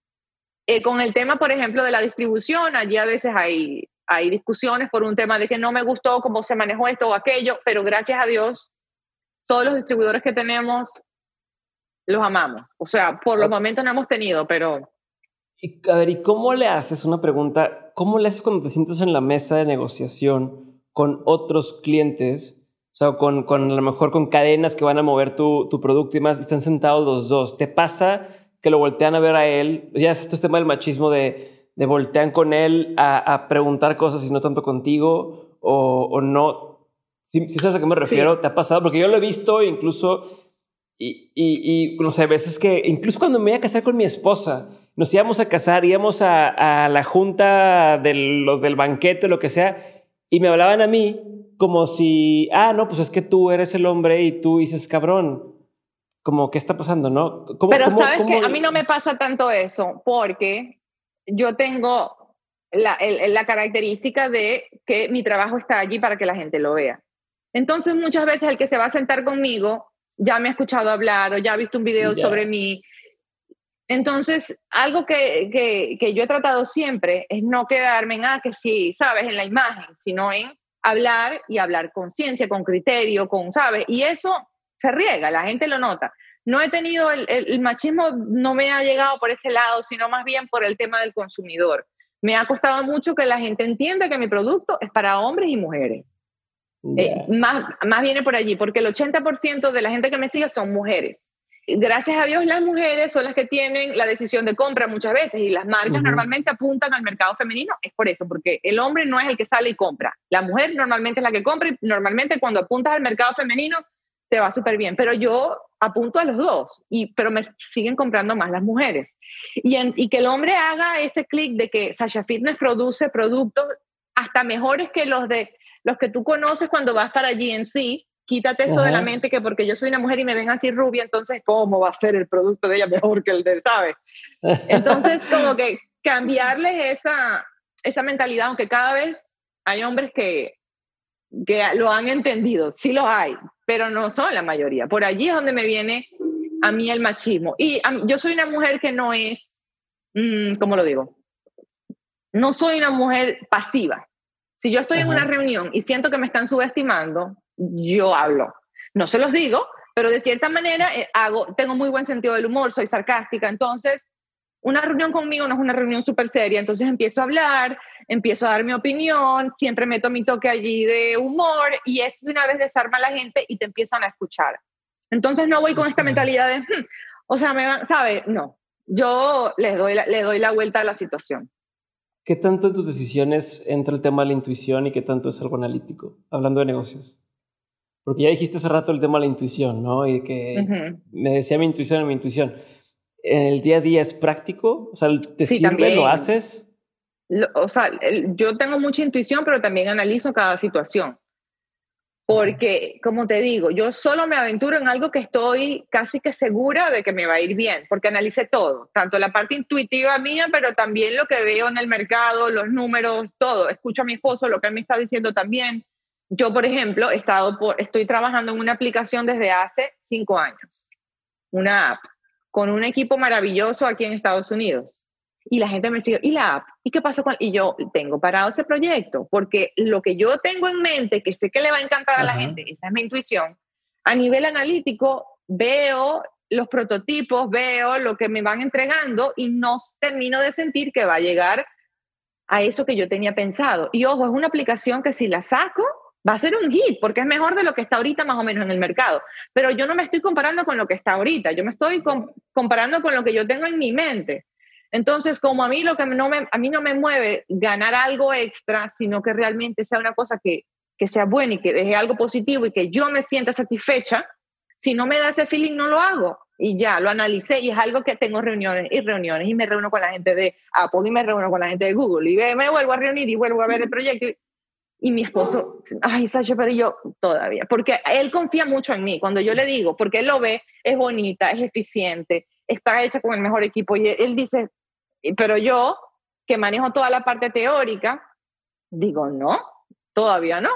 Eh, con el tema, por ejemplo, de la distribución, allí a veces hay hay discusiones por un tema de que no me gustó cómo se manejó esto o aquello, pero gracias a Dios, todos los distribuidores que tenemos los amamos. O sea, por los momentos no hemos tenido, pero... Y, a ver, ¿y cómo le haces una pregunta? ¿Cómo le haces cuando te sientes en la mesa de negociación con otros clientes? O sea, con, con a lo mejor con cadenas que van a mover tu, tu producto y más, están sentados los dos. ¿Te pasa que lo voltean a ver a él? Ya es este tema del machismo de de voltean con él a, preguntar cosas y no tanto contigo o, no. Si, sabes a qué me refiero, te ha pasado, porque yo lo he visto incluso y, y, no sé, veces que incluso cuando me iba a casar con mi esposa, nos íbamos a casar, íbamos a, a la junta de los del banquete, lo que sea, y me hablaban a mí como si, ah, no, pues es que tú eres el hombre y tú dices, cabrón, como, ¿qué está pasando, no? Pero sabes que a mí no me pasa tanto eso, porque yo tengo la, la, característica de que mi trabajo está allí para que la gente lo vea. Entonces, muchas veces el que se va a sentar conmigo ya me ha escuchado hablar o ya ha visto un video sobre mí. Entonces, algo que, que, que, yo he tratado siempre es no quedarme en, ah, que sí, sabes, en la imagen, sino en hablar y hablar con ciencia, con criterio, con, ¿sabes? Y eso se riega, la gente lo nota. No he tenido, el, el, machismo no me ha llegado por ese lado, sino más bien por el tema del consumidor. Me ha costado mucho que la gente entienda que mi producto es para hombres y mujeres. Eh, más, más viene por allí, porque el 80% de la gente que me sigue son mujeres. Gracias a Dios las mujeres son las que tienen la decisión de compra muchas veces y las marcas normalmente apuntan al mercado femenino, es por eso, porque el hombre no es el que sale y compra, la mujer normalmente es la que compra y normalmente cuando apuntas al mercado femenino te va súper bien, pero yo apunto a los dos, y, pero me siguen comprando más las mujeres. Y, y que el hombre haga ese clic de que Sasha Fitness produce productos hasta mejores que los de los que tú conoces cuando vas para GNC, quítate eso de la mente que porque yo soy una mujer y me ven así rubia, entonces ¿cómo va a ser el producto de ella mejor que el de, ¿sabes? Entonces, como que cambiarles esa, esa mentalidad, aunque cada vez hay hombres que, que lo han entendido, sí lo hay, pero no son la mayoría. Por allí es donde me viene a mí el machismo. Y yo soy una mujer que no es, mm, ¿cómo lo digo? No soy una mujer pasiva. Si yo estoy en una reunión y siento que me están subestimando, yo hablo. No se los digo, pero de cierta manera eh, hago, tengo muy buen sentido del humor, soy sarcástica, entonces una reunión conmigo no es una reunión súper seria, entonces empiezo a hablar, empiezo a dar mi opinión, siempre meto mi toque allí de humor y eso de una vez desarma a la gente y te empiezan a escuchar. Entonces no voy con esta mentalidad de, hmm", o sea, me van, ¿sabes? No, yo les doy, le doy la vuelta a la situación. ¿Qué tanto en tus decisiones entra el tema de la intuición y qué tanto es algo analítico? Hablando de negocios. Porque ya dijiste hace rato el tema de la intuición, ¿no? Y que me decía mi intuición, mi intuición. ¿En el día a día es práctico? O sea, ¿te sirve? ¿Lo haces? o sea, yo tengo mucha intuición, pero también analizo cada situación. Porque, como te digo, yo solo me aventuro en algo que estoy casi que segura de que me va a ir bien, porque analicé todo, tanto la parte intuitiva mía, pero también lo que veo en el mercado, los números, todo. Escucho a mi esposo lo que él me está diciendo también. Yo, por ejemplo, he estado por, estoy trabajando en una aplicación desde hace cinco años, una app, con un equipo maravilloso aquí en Estados Unidos y la gente me sigue, ¿y la app? ¿Y qué pasa con...? Y yo tengo parado ese proyecto porque lo que yo tengo en mente, que sé que le va a encantar a la gente, esa es mi intuición, a nivel analítico veo los prototipos, veo lo que me van entregando y no termino de sentir que va a llegar a eso que yo tenía pensado. Y ojo, es una aplicación que si la saco, va a ser un hit, porque es mejor de lo que está ahorita más o menos en el mercado. Pero yo no me estoy comparando con lo que está ahorita, yo me estoy comparando con lo que yo tengo en mi mente. Entonces, como a mí lo que no me, a mí no me mueve ganar algo extra, sino que realmente sea una cosa que, que sea buena y que deje algo positivo y que yo me sienta satisfecha, si no me da ese feeling, no lo hago. Y ya, lo analicé y es algo que tengo reuniones y reuniones y me reúno con la gente de Apple y me reúno con la gente de Google y me vuelvo a reunir y vuelvo a ver el proyecto. Y mi esposo, ay, Sasha, pero yo todavía, porque él confía mucho en mí. Cuando yo le digo, porque él lo ve, es bonita, es eficiente, está hecha con el mejor equipo. Y él dice, pero yo, que manejo toda la parte teórica, digo, no, todavía no.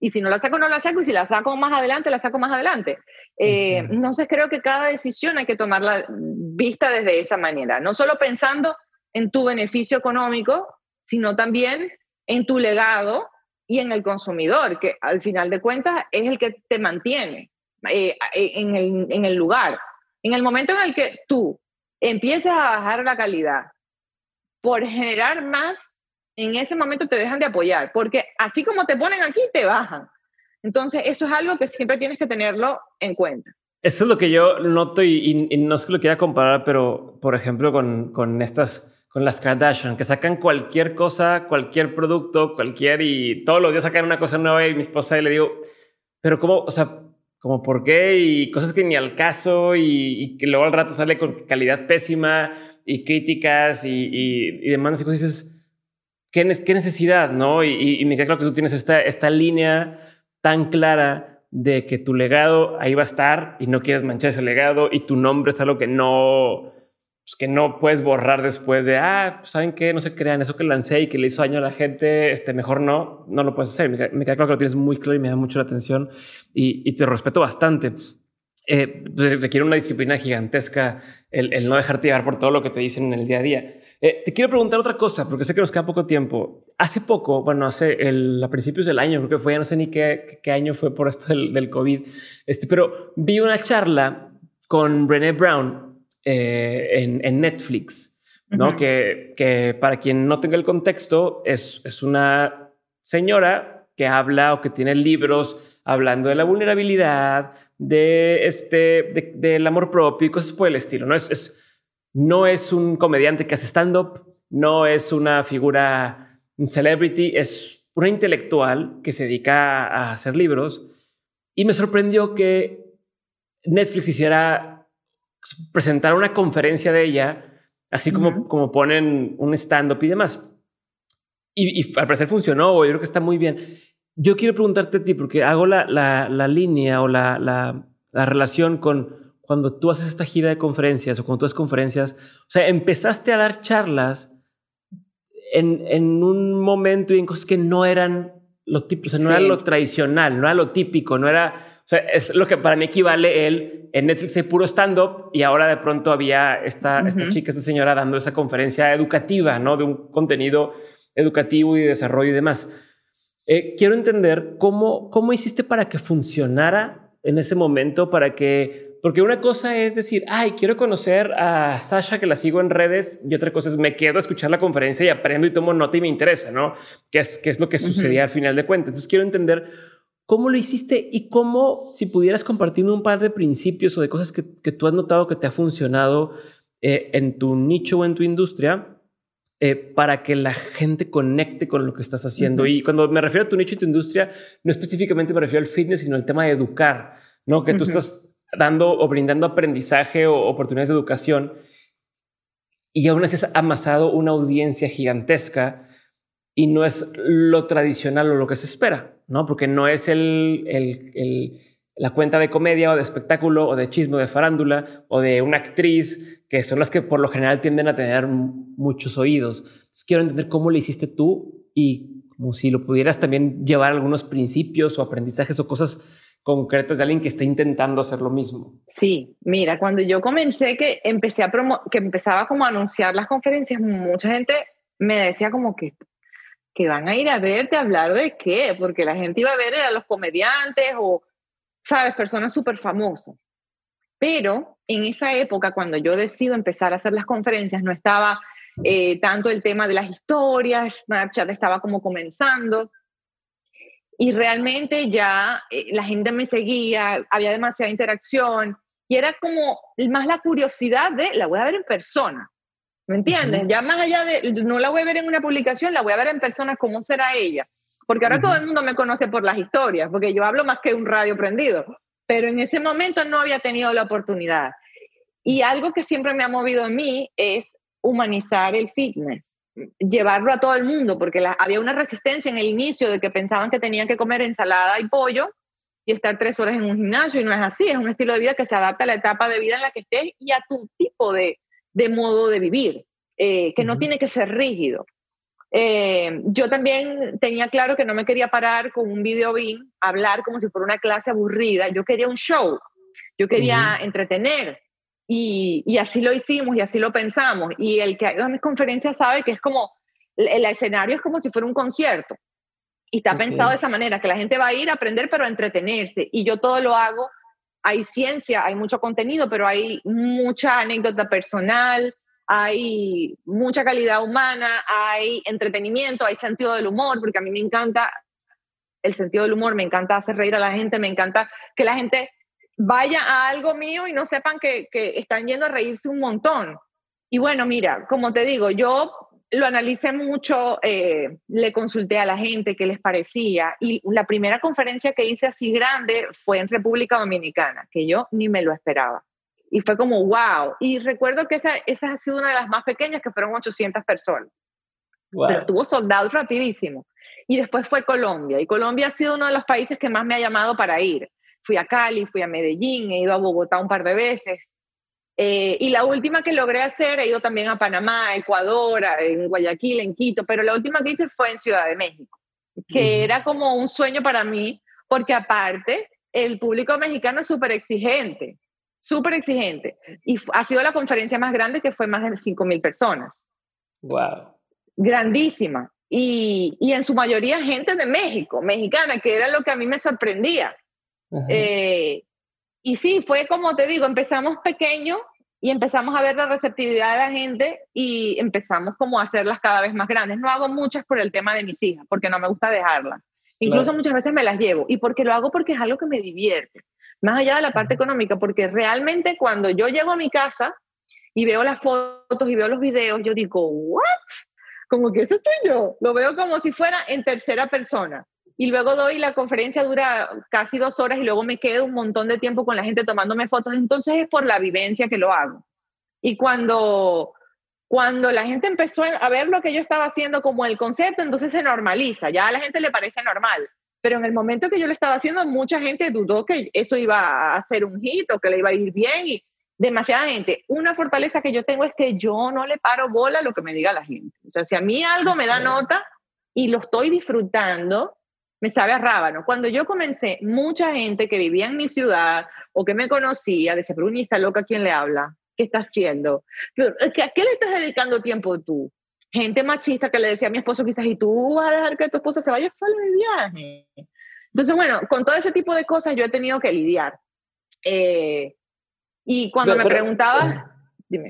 Y si no la saco, no la saco. Y si la saco más adelante, la saco más adelante. Eh, entonces creo que cada decisión hay que tomarla vista desde esa manera. No solo pensando en tu beneficio económico, sino también en tu legado y en el consumidor, que al final de cuentas es el que te mantiene eh, en, el, en el lugar. En el momento en el que tú empiezas a bajar la calidad, por generar más, en ese momento te dejan de apoyar, porque así como te ponen aquí, te bajan. Entonces, eso es algo que siempre tienes que tenerlo en cuenta. Eso es lo que yo noto y, no es que lo quiera comparar, pero por ejemplo con, con estas, con las Kardashian, que sacan cualquier cosa, cualquier producto, cualquier y todos los días sacan una cosa nueva y mi esposa y le digo, pero cómo, o sea, como por qué y cosas que ni al caso y, que luego al rato sale con calidad pésima y críticas y, y, demandas y cosas, ¿qué, qué necesidad? ¿no? Y, me queda claro que tú tienes esta, esta línea tan clara de que tu legado ahí va a estar y no quieres manchar ese legado y tu nombre es algo que no, pues que no puedes borrar después de, ah, pues, ¿saben qué? No se crean, eso que lancé y que le hizo daño a la gente, este, mejor no, no lo puedes hacer. Me, queda, claro que lo tienes muy claro y me da mucho la atención y, y te respeto bastante. eh, requiere una disciplina gigantesca el, no dejarte llevar por todo lo que te dicen en el día a día. Eh, te quiero preguntar otra cosa, porque sé que nos queda poco tiempo. Hace poco, bueno, hace el, a principios del año, creo que fue, ya no sé ni qué, qué año fue por esto del, del, COVID, este, pero vi una charla con Brené Brown eh, en, en, Netflix, ¿no? que, que, para quien no tenga el contexto, es, es una señora que habla o que tiene libros hablando de la vulnerabilidad, de este, del amor propio y cosas por el estilo. No es, es no es un comediante que hace stand-up, no es una figura, un celebrity, es una intelectual que se dedica a hacer libros. Y me sorprendió que Netflix hiciera presentar una conferencia de ella, así como, como ponen un stand-up y demás. Y, y, al parecer funcionó, yo creo que está muy bien. Yo quiero preguntarte a ti, porque hago la, la, la línea o la, la, la relación con cuando tú haces esta gira de conferencias o cuando tú haces conferencias, o sea, empezaste a dar charlas en, en un momento y en cosas que no eran lo típico, o sea, no era lo tradicional, no era lo típico, no era, sea, es lo que para mí equivale el, en Netflix hay puro stand-up y ahora de pronto había esta, esta chica, esta señora dando esa conferencia educativa, ¿no? De un contenido educativo y de desarrollo y demás. Eh, quiero entender cómo, cómo hiciste para que funcionara en ese momento, para que porque una cosa es decir, ay, quiero conocer a Sasha que la sigo en redes y otra cosa es me quedo a escuchar la conferencia y aprendo y tomo nota y me interesa, ¿no? ¿Qué es, qué es lo que sucedía al final de cuentas? Entonces quiero entender cómo lo hiciste y cómo, si pudieras compartirme un par de principios o de cosas que, que tú has notado que te ha funcionado eh, en tu nicho o en tu industria. Eh, para que la gente conecte con lo que estás haciendo. Y cuando me refiero a tu nicho y tu industria, no específicamente me refiero al fitness, sino al tema de educar, ¿no? Que tú estás dando o brindando aprendizaje o oportunidades de educación y aún así has amasado una audiencia gigantesca y no es lo tradicional o lo que se espera, ¿no? Porque no es el, el, la cuenta de comedia o de espectáculo o de chisme de farándula o de una actriz, que son las que por lo general tienden a tener muchos oídos. quiero entender cómo lo hiciste tú y como si lo pudieras también llevar algunos principios o aprendizajes o cosas concretas de alguien que está intentando hacer lo mismo. Sí, mira, cuando yo comencé que empecé a promo que empezaba como a anunciar las conferencias, mucha gente me decía como que que van a ir a verte a hablar de qué, porque la gente iba a ver a los comediantes o, sabes, personas súper famosas. Pero en esa época, cuando yo decido empezar a hacer las conferencias, no estaba eh, tanto el tema de las historias, Snapchat estaba como comenzando, y realmente ya eh, la gente me seguía, había demasiada interacción y era como más la curiosidad de la voy a ver en persona. ¿Me entiendes? Ya más allá de, no la voy a ver en una publicación, la voy a ver en persona, ¿cómo será ella? Porque ahora todo el mundo me conoce por las historias, porque yo hablo más que un radio prendido, pero en ese momento no había tenido la oportunidad. Y algo que siempre me ha movido a mí es humanizar el fitness llevarlo a todo el mundo, porque había una resistencia en el inicio de que pensaban que tenían que comer ensalada y pollo y estar tres horas en un gimnasio, y no es así, es un estilo de vida que se adapta a la etapa de vida en la que estés y a tu tipo de, de modo de vivir, eh, que no tiene que ser rígido. Eh, yo también tenía claro que no me quería parar con un video bien, hablar como si fuera una clase aburrida, yo quería un show, yo quería entretener, y, así lo hicimos y así lo pensamos. Y el que ha ido a mis conferencias sabe que es como, el, escenario es como si fuera un concierto. Y está pensado de esa manera, que la gente va a ir a aprender, pero a entretenerse. Y yo todo lo hago. Hay ciencia, hay mucho contenido, pero hay mucha anécdota personal, hay mucha calidad humana, hay entretenimiento, hay sentido del humor, porque a mí me encanta el sentido del humor, me encanta hacer reír a la gente, me encanta que la gente vaya a algo mío y no sepan que, están yendo a reírse un montón. Y bueno, mira, como te digo, yo lo analicé mucho, eh, le consulté a la gente qué les parecía y la primera conferencia que hice así grande fue en República Dominicana, que yo ni me lo esperaba. Y fue como, wow. Y recuerdo que esa, esa ha sido una de las más pequeñas, que fueron 800 personas. Pero estuvo soldado rapidísimo. Y después fue Colombia. Y Colombia ha sido uno de los países que más me ha llamado para ir. Fui a Cali, fui a Medellín, he ido a Bogotá un par de veces. Eh, y la última que logré hacer, he ido también a Panamá, Ecuador, en Guayaquil, en Quito, pero la última que hice fue en Ciudad de México, que era como un sueño para mí, porque aparte el público mexicano es súper exigente, súper exigente. Y ha sido la conferencia más grande que fue más de 5 mil personas. Wow. Grandísima. Y, y, en su mayoría gente de México, mexicana, que era lo que a mí me sorprendía. Eh, y sí, fue como te digo, empezamos pequeño y empezamos a ver la receptividad de la gente y empezamos como a hacerlas cada vez más grandes. No hago muchas por el tema de mis hijas, porque no me gusta dejarlas. Incluso muchas veces me las llevo. ¿Y porque lo hago? Porque es algo que me divierte. Más allá de la parte económica, porque realmente cuando yo llego a mi casa y veo las fotos y veo los videos, yo digo, ¿what? Como que eso estoy yo. Lo veo como si fuera en tercera persona y luego doy la conferencia dura casi dos horas y luego me quedo un montón de tiempo con la gente tomándome fotos, entonces es por la vivencia que lo hago. Y cuando, cuando la gente empezó a ver lo que yo estaba haciendo como el concepto, entonces se normaliza, ya a la gente le parece normal. Pero en el momento que yo lo estaba haciendo, mucha gente dudó que eso iba a ser un hit o que le iba a ir bien y demasiada gente. Una fortaleza que yo tengo es que yo no le paro bola a lo que me diga la gente. O sea, si a mí algo me da nota y lo estoy disfrutando, me sabe a rábano. Cuando yo comencé, mucha gente que vivía en mi ciudad o que me conocía decía, pero está loca, ¿quién le habla? ¿Qué está haciendo? ¿A qué le estás dedicando tiempo tú? Gente machista que le decía a mi esposo quizás, ¿y tú vas a dejar que tu esposo se vaya solo de viaje? Entonces, bueno, con todo ese tipo de cosas yo he tenido que lidiar. Eh, y cuando me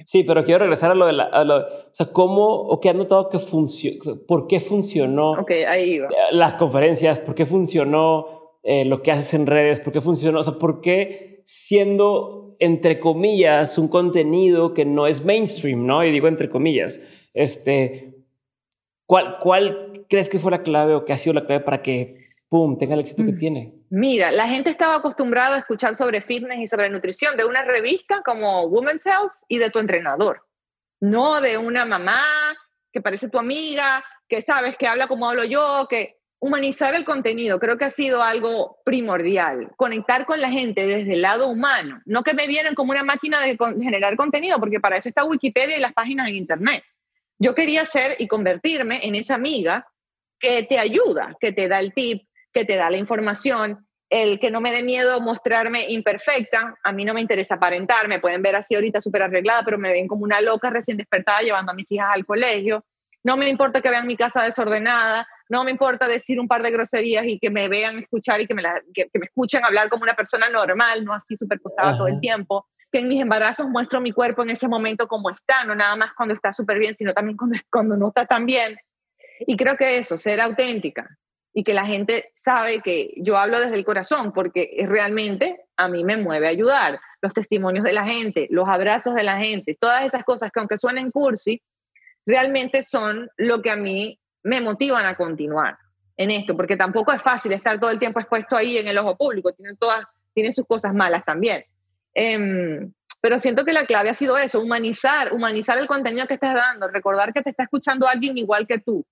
Sí, pero quiero regresar a lo de la, o sea, cómo o qué has notado que funcionó, por qué funcionó Ok, ahí iba. las conferencias, por qué funcionó eh, lo que haces en redes, por qué funcionó, o sea, por qué siendo, entre comillas, un contenido que no es mainstream, ¿no? Y digo entre comillas, este, ¿cuál, cuál crees que fue la clave o que ha sido la clave para que, pum, tenga el éxito que mm. tiene? Mira, la gente estaba acostumbrada a escuchar sobre fitness y sobre nutrición de una revista como Women's Health y de tu entrenador, no de una mamá que parece tu amiga, que sabes que habla como hablo yo, que humanizar el contenido creo que ha sido algo primordial, conectar con la gente desde el lado humano, no que me vienen como una máquina de generar contenido, porque para eso está Wikipedia y las páginas en Internet. Yo quería ser y convertirme en esa amiga que te ayuda, que te da el tip, que te da la información, el que no me dé miedo mostrarme imperfecta, a mí no me interesa aparentar, me pueden ver así ahorita súper arreglada, pero me ven como una loca recién despertada llevando a mis hijas al colegio, no me importa que vean mi casa desordenada, no me importa decir un par de groserías y que me vean escuchar y que me, que, me escuchen hablar como una persona normal, no así súper posada todo el tiempo, que en mis embarazos muestro mi cuerpo en ese momento como está, no nada más cuando está súper bien, sino también cuando, cuando no está tan bien. Y creo que eso, ser auténtica, y que la gente sabe que yo hablo desde el corazón porque realmente a mí me mueve ayudar. Los testimonios de la gente, los abrazos de la gente, todas esas cosas que aunque suenen cursi, realmente son lo que a mí me motivan a continuar en esto, porque tampoco es fácil estar todo el tiempo expuesto ahí en el ojo público, tienen, todas, tienen sus cosas malas también. Em, pero siento que la clave ha sido eso, humanizar, humanizar el contenido que estás dando, recordar que te está escuchando alguien igual que tú,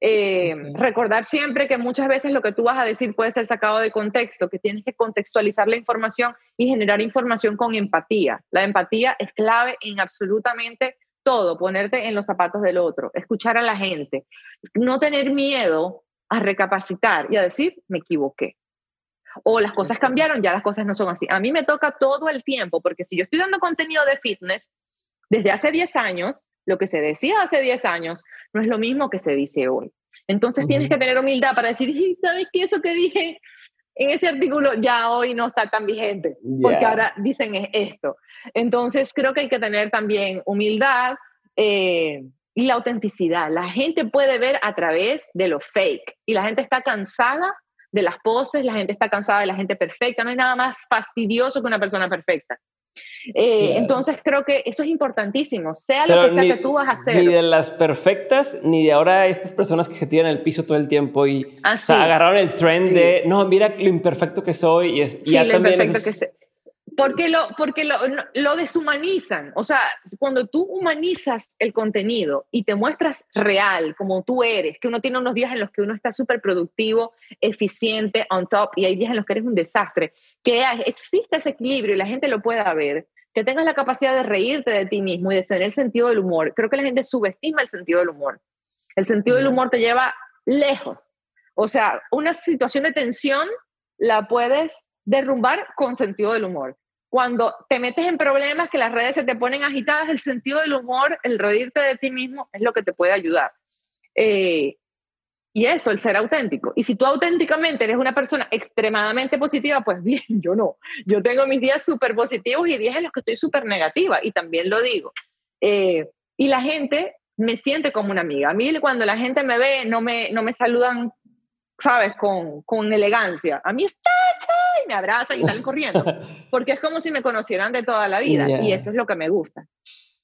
eh, recordar siempre que muchas veces lo que tú vas a decir puede ser sacado de contexto, que tienes que contextualizar la información y generar información con empatía. La empatía es clave en absolutamente todo, ponerte en los zapatos del otro, escuchar a la gente, no tener miedo a recapacitar y a decir, me equivoqué. O las cosas cambiaron, ya las cosas no son así. A mí me toca todo el tiempo, porque si yo estoy dando contenido de fitness desde hace 10 años, lo que se decía hace 10 años no es lo mismo que se dice hoy. Entonces tienes que tener humildad para decir, ¿sabes qué? Eso que dije en ese artículo ya hoy no está tan vigente, porque ahora dicen esto. Entonces creo que hay que tener también humildad eh, y la autenticidad. La gente puede ver a través de lo fake y la gente está cansada de las poses, la gente está cansada de la gente perfecta. No hay nada más fastidioso que una persona perfecta. Eh, entonces creo que eso es importantísimo, sea lo que sea que tú vas a hacer. Ni de las perfectas, ni de ahora estas personas que se tiran el piso todo el tiempo y ah, agarraron el trend de, no, mira lo imperfecto que soy. Y, es, y lo imperfecto que soy. Porque, lo, porque lo, lo, deshumanizan. O sea, cuando tú humanizas el contenido y te muestras real, como tú eres, que uno tiene unos días en los que uno está súper productivo, eficiente, on top, y hay días en los que eres un desastre, que existe ese equilibrio y la gente lo pueda ver, que tengas la capacidad de reírte de ti mismo y de tener el sentido del humor. Creo que la gente subestima el sentido del humor. El sentido del humor te lleva lejos. O sea, una situación de tensión la puedes derrumbar con sentido del humor. Cuando te metes en problemas que las redes se te ponen agitadas, el sentido del humor, el reírte de ti mismo es lo que te puede ayudar. Eh, y eso, el ser auténtico. Y si tú auténticamente eres una persona extremadamente positiva, pues bien, yo no. Yo tengo mis días súper positivos y días en los que estoy súper negativa, y también lo digo. Eh, y la gente me siente como una amiga. A mí cuando la gente me ve, no me, no me saludan, ¿sabes? Con, con elegancia. A mí está y me abraza y salen corriendo. Porque es como si me conocieran de toda la vida. Y eso es lo que me gusta.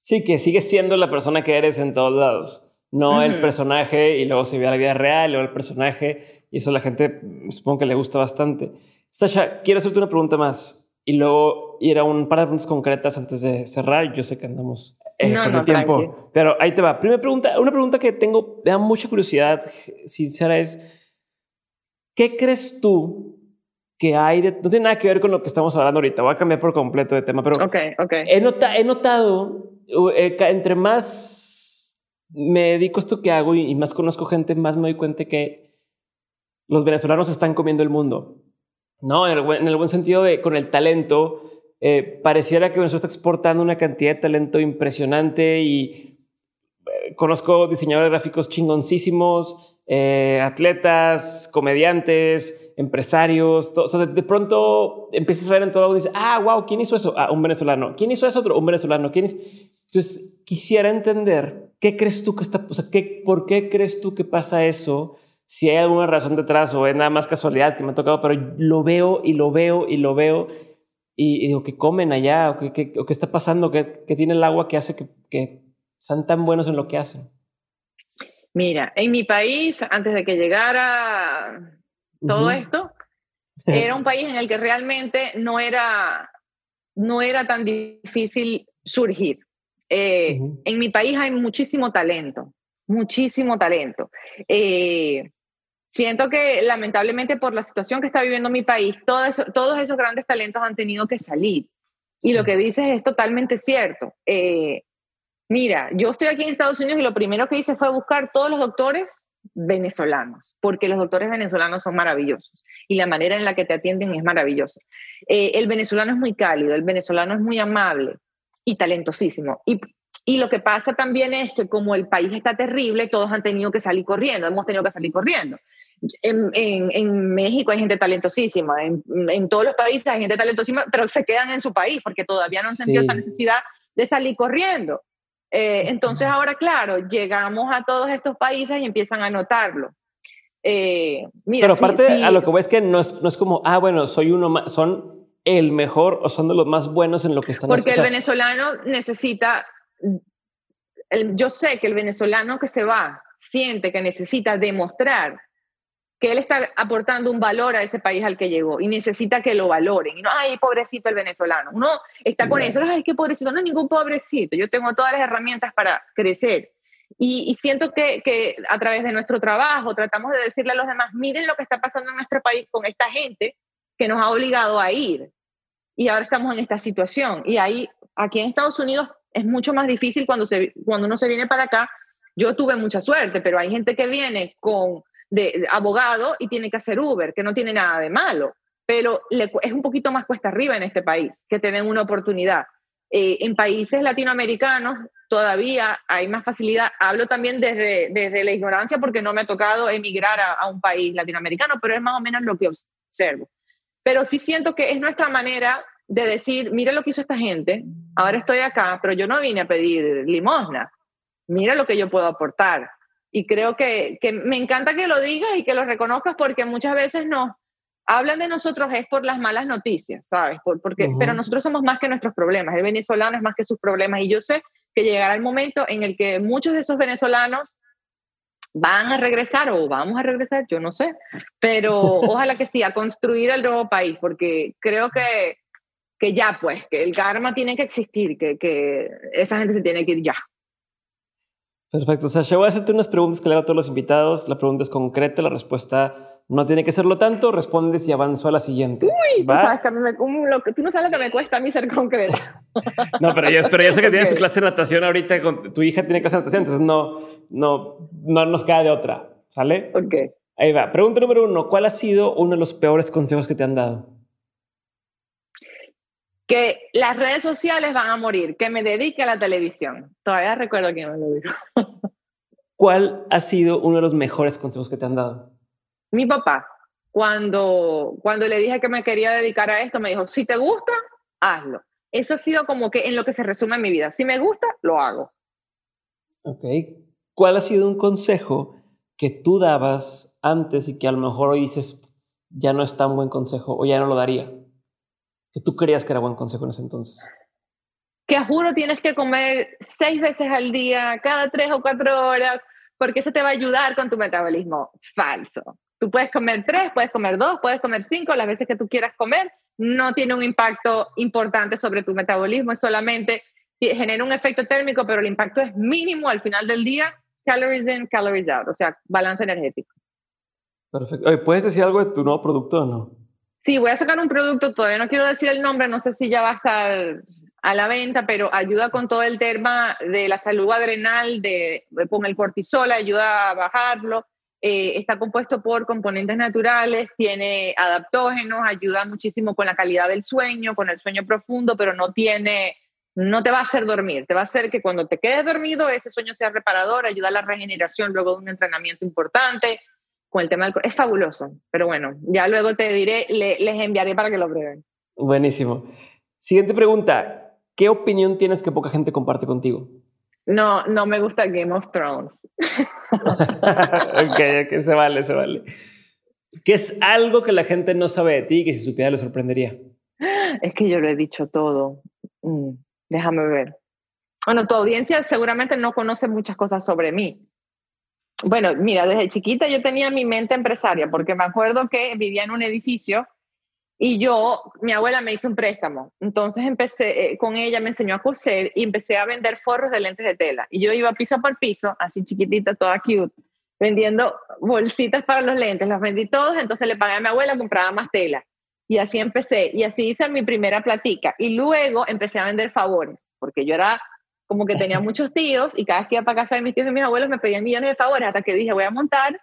Sí, que sigues siendo la persona que eres en todos lados. No el personaje y luego se ve a la vida real o el personaje. Y eso a la gente supongo que le gusta bastante. Sasha, quiero hacerte una pregunta más. Y luego ir a un par de preguntas concretas antes de cerrar. Yo sé que andamos eh, no, con el tiempo. Pero ahí te va. Primera pregunta, una pregunta que tengo, me da mucha curiosidad, sincera, es, ¿qué crees tú que hay de, no tiene nada que ver con lo que estamos hablando ahorita, voy a cambiar por completo de tema, pero okay, okay. He, nota, he notado, eh, entre más me dedico a esto que hago y, más conozco gente, más me doy cuenta que los venezolanos están comiendo el mundo. No, en el, en el buen sentido de con el talento, eh, pareciera que Venezuela está exportando una cantidad de talento impresionante y eh, conozco diseñadores gráficos chingoncísimos, eh, atletas, comediantes, empresarios. o sea, de, pronto empiezas a ver en todo y dices, ah, wow, ¿quién hizo eso? Ah, un venezolano. ¿Quién hizo eso otro? Un venezolano. ¿Quién Entonces, quisiera entender, ¿qué crees tú que está, o sea, ¿qué, ¿por qué crees tú que pasa eso? Si hay alguna razón detrás o es nada más casualidad que me ha tocado, pero lo veo y lo veo y lo veo y, digo, ¿qué comen allá? ¿O qué, qué, qué está pasando? ¿Qué, ¿Qué, tiene el agua que hace que, que sean tan buenos en lo que hacen? Mira, en mi país, antes de que llegara todo esto, era un país en el que realmente no era, no era tan difícil surgir. Eh, en mi país hay muchísimo talento, muchísimo talento. Eh, siento que lamentablemente por la situación que está viviendo mi país, todos esos grandes talentos han tenido que salir. Y lo que dices es totalmente cierto. Eh, mira, yo estoy aquí en Estados Unidos y lo primero que hice fue buscar todos los doctores venezolanos, porque los doctores venezolanos son maravillosos y la manera en la que te atienden es maravillosa. Eh, el venezolano es muy cálido, el venezolano es muy amable y talentosísimo. Y, y lo que pasa también es que como el país está terrible, todos han tenido que salir corriendo, hemos tenido que salir corriendo. En, en, México hay gente talentosísima, en, en, todos los países hay gente talentosísima, pero se quedan en su país porque todavía no han sentido esa necesidad de salir corriendo. Eh, entonces ahora, claro, llegamos a todos estos países y empiezan a notarlo. Eh, mira, pero aparte a lo que voy es que no es, no es como, ah, bueno, soy uno más, son el mejor o son de los más buenos en lo que están haciendo. Porque el venezolano necesita, el, yo sé que el venezolano que se va siente que necesita demostrar que él está aportando un valor a ese país al que llegó y necesita que lo valoren. Y no, ay, pobrecito el venezolano. Uno está con eso, ay, qué pobrecito. No, ningún pobrecito. Yo tengo todas las herramientas para crecer. Y, siento que, que, a través de nuestro trabajo tratamos de decirle a los demás, miren lo que está pasando en nuestro país con esta gente que nos ha obligado a ir. Y ahora estamos en esta situación. Y ahí, aquí en Estados Unidos, es mucho más difícil cuando, se, cuando uno se viene para acá. Yo tuve mucha suerte, pero hay gente que viene con de, abogado y tiene que hacer Uber, que no tiene nada de malo, pero es un poquito más cuesta arriba en este país, que tienen una oportunidad. Eh, en países latinoamericanos todavía hay más facilidad. Hablo también desde, desde la ignorancia porque no me ha tocado emigrar a, a un país latinoamericano, pero es más o menos lo que observo. Pero sí siento que es nuestra manera de decir, mira lo que hizo esta gente, ahora estoy acá, pero yo no vine a pedir limosna, mira lo que yo puedo aportar y creo que, que, me encanta que lo digas y que lo reconozcas porque muchas veces nos hablan de nosotros es por las malas noticias, ¿sabes? Por, porque, Pero nosotros somos más que nuestros problemas, el venezolano es más que sus problemas y yo sé que llegará el momento en el que muchos de esos venezolanos van a regresar o vamos a regresar, yo no sé, pero ojalá que sí, a construir el nuevo país, porque creo que, que ya pues, que el karma tiene que existir, que, que esa gente se tiene que ir ya. Perfecto. Sasha, voy a hacerte unas preguntas que le hago a todos los invitados. La pregunta es concreta, la respuesta no tiene que serlo tanto. Respondes y avanzo a la siguiente. Uy, tú, sabes que me, lo tú no sabes lo que me cuesta a mí ser concreta. no, pero ya, pero ya sé que tienes tu clase de natación ahorita, con, tu hija tiene clase de natación, entonces no, no, no nos queda de otra. ¿Sale? Ok. Ahí va. Pregunta número uno. ¿Cuál ha sido uno de los peores consejos que te han dado? Que las redes sociales van a morir, que me dedique a la televisión. Todavía recuerdo quién me lo dijo. ¿Cuál ha sido uno de los mejores consejos que te han dado? Mi papá, cuando, cuando le dije que me quería dedicar a esto, me dijo, si te gusta, hazlo. Eso ha sido como que en lo que se resume mi vida. Si me gusta, lo hago. Ok. ¿Cuál ha sido un consejo que tú dabas antes y que a lo mejor hoy dices, ya no es tan buen consejo o ya no lo daría? Que tú creías que era buen consejo en ese entonces. Que a juro tienes que comer seis veces al día, cada tres o cuatro horas, porque eso te va a ayudar con tu metabolismo. Falso. Tú puedes comer tres, puedes comer dos, puedes comer cinco, las veces que tú quieras comer. No tiene un impacto importante sobre tu metabolismo, es solamente genera un efecto térmico, pero el impacto es mínimo al final del día. Calories in, calories out, o sea, balance energético. Perfecto. Oye, ¿puedes decir algo de tu nuevo producto o no? Sí, voy a sacar un producto, todavía no quiero decir el nombre, no sé si ya va a estar a la venta, pero ayuda con todo el tema de la salud adrenal, de, con el cortisol, ayuda a bajarlo. Eh, está compuesto por componentes naturales, tiene adaptógenos, ayuda muchísimo con la calidad del sueño, con el sueño profundo, pero no tiene, no te va a hacer dormir, te va a hacer que cuando te quedes dormido ese sueño sea reparador, ayuda a la regeneración luego de un entrenamiento importante, con el tema del... Es fabuloso, pero bueno, ya luego te diré, les enviaré para que lo prueben. Buenísimo. Siguiente pregunta. ¿Qué opinión tienes que poca gente comparte contigo? No, no me gusta Game of Thrones. ok, ok, se vale, se vale. ¿Qué es algo que la gente no sabe de ti y que si supiera le sorprendería? Es que yo lo he dicho todo. Mm, déjame ver. Bueno, tu audiencia seguramente no conoce muchas cosas sobre mí. Bueno, mira, desde chiquita yo tenía mi mente empresaria porque me acuerdo que vivía en un edificio y yo, mi abuela me hizo un préstamo, entonces empecé eh, con ella, me enseñó a coser y empecé a vender forros de lentes de tela. Y yo iba piso por piso, así chiquitita, toda cute, vendiendo bolsitas para los lentes, los vendí todos, entonces le pagué a mi abuela, compraba más tela. Y así empecé, y así hice mi primera platica. Y luego empecé a vender favores, porque yo era como que tenía muchos tíos y cada vez que iba para casa de mis tíos y mis abuelos me pedían millones de favores, hasta que dije, voy a montar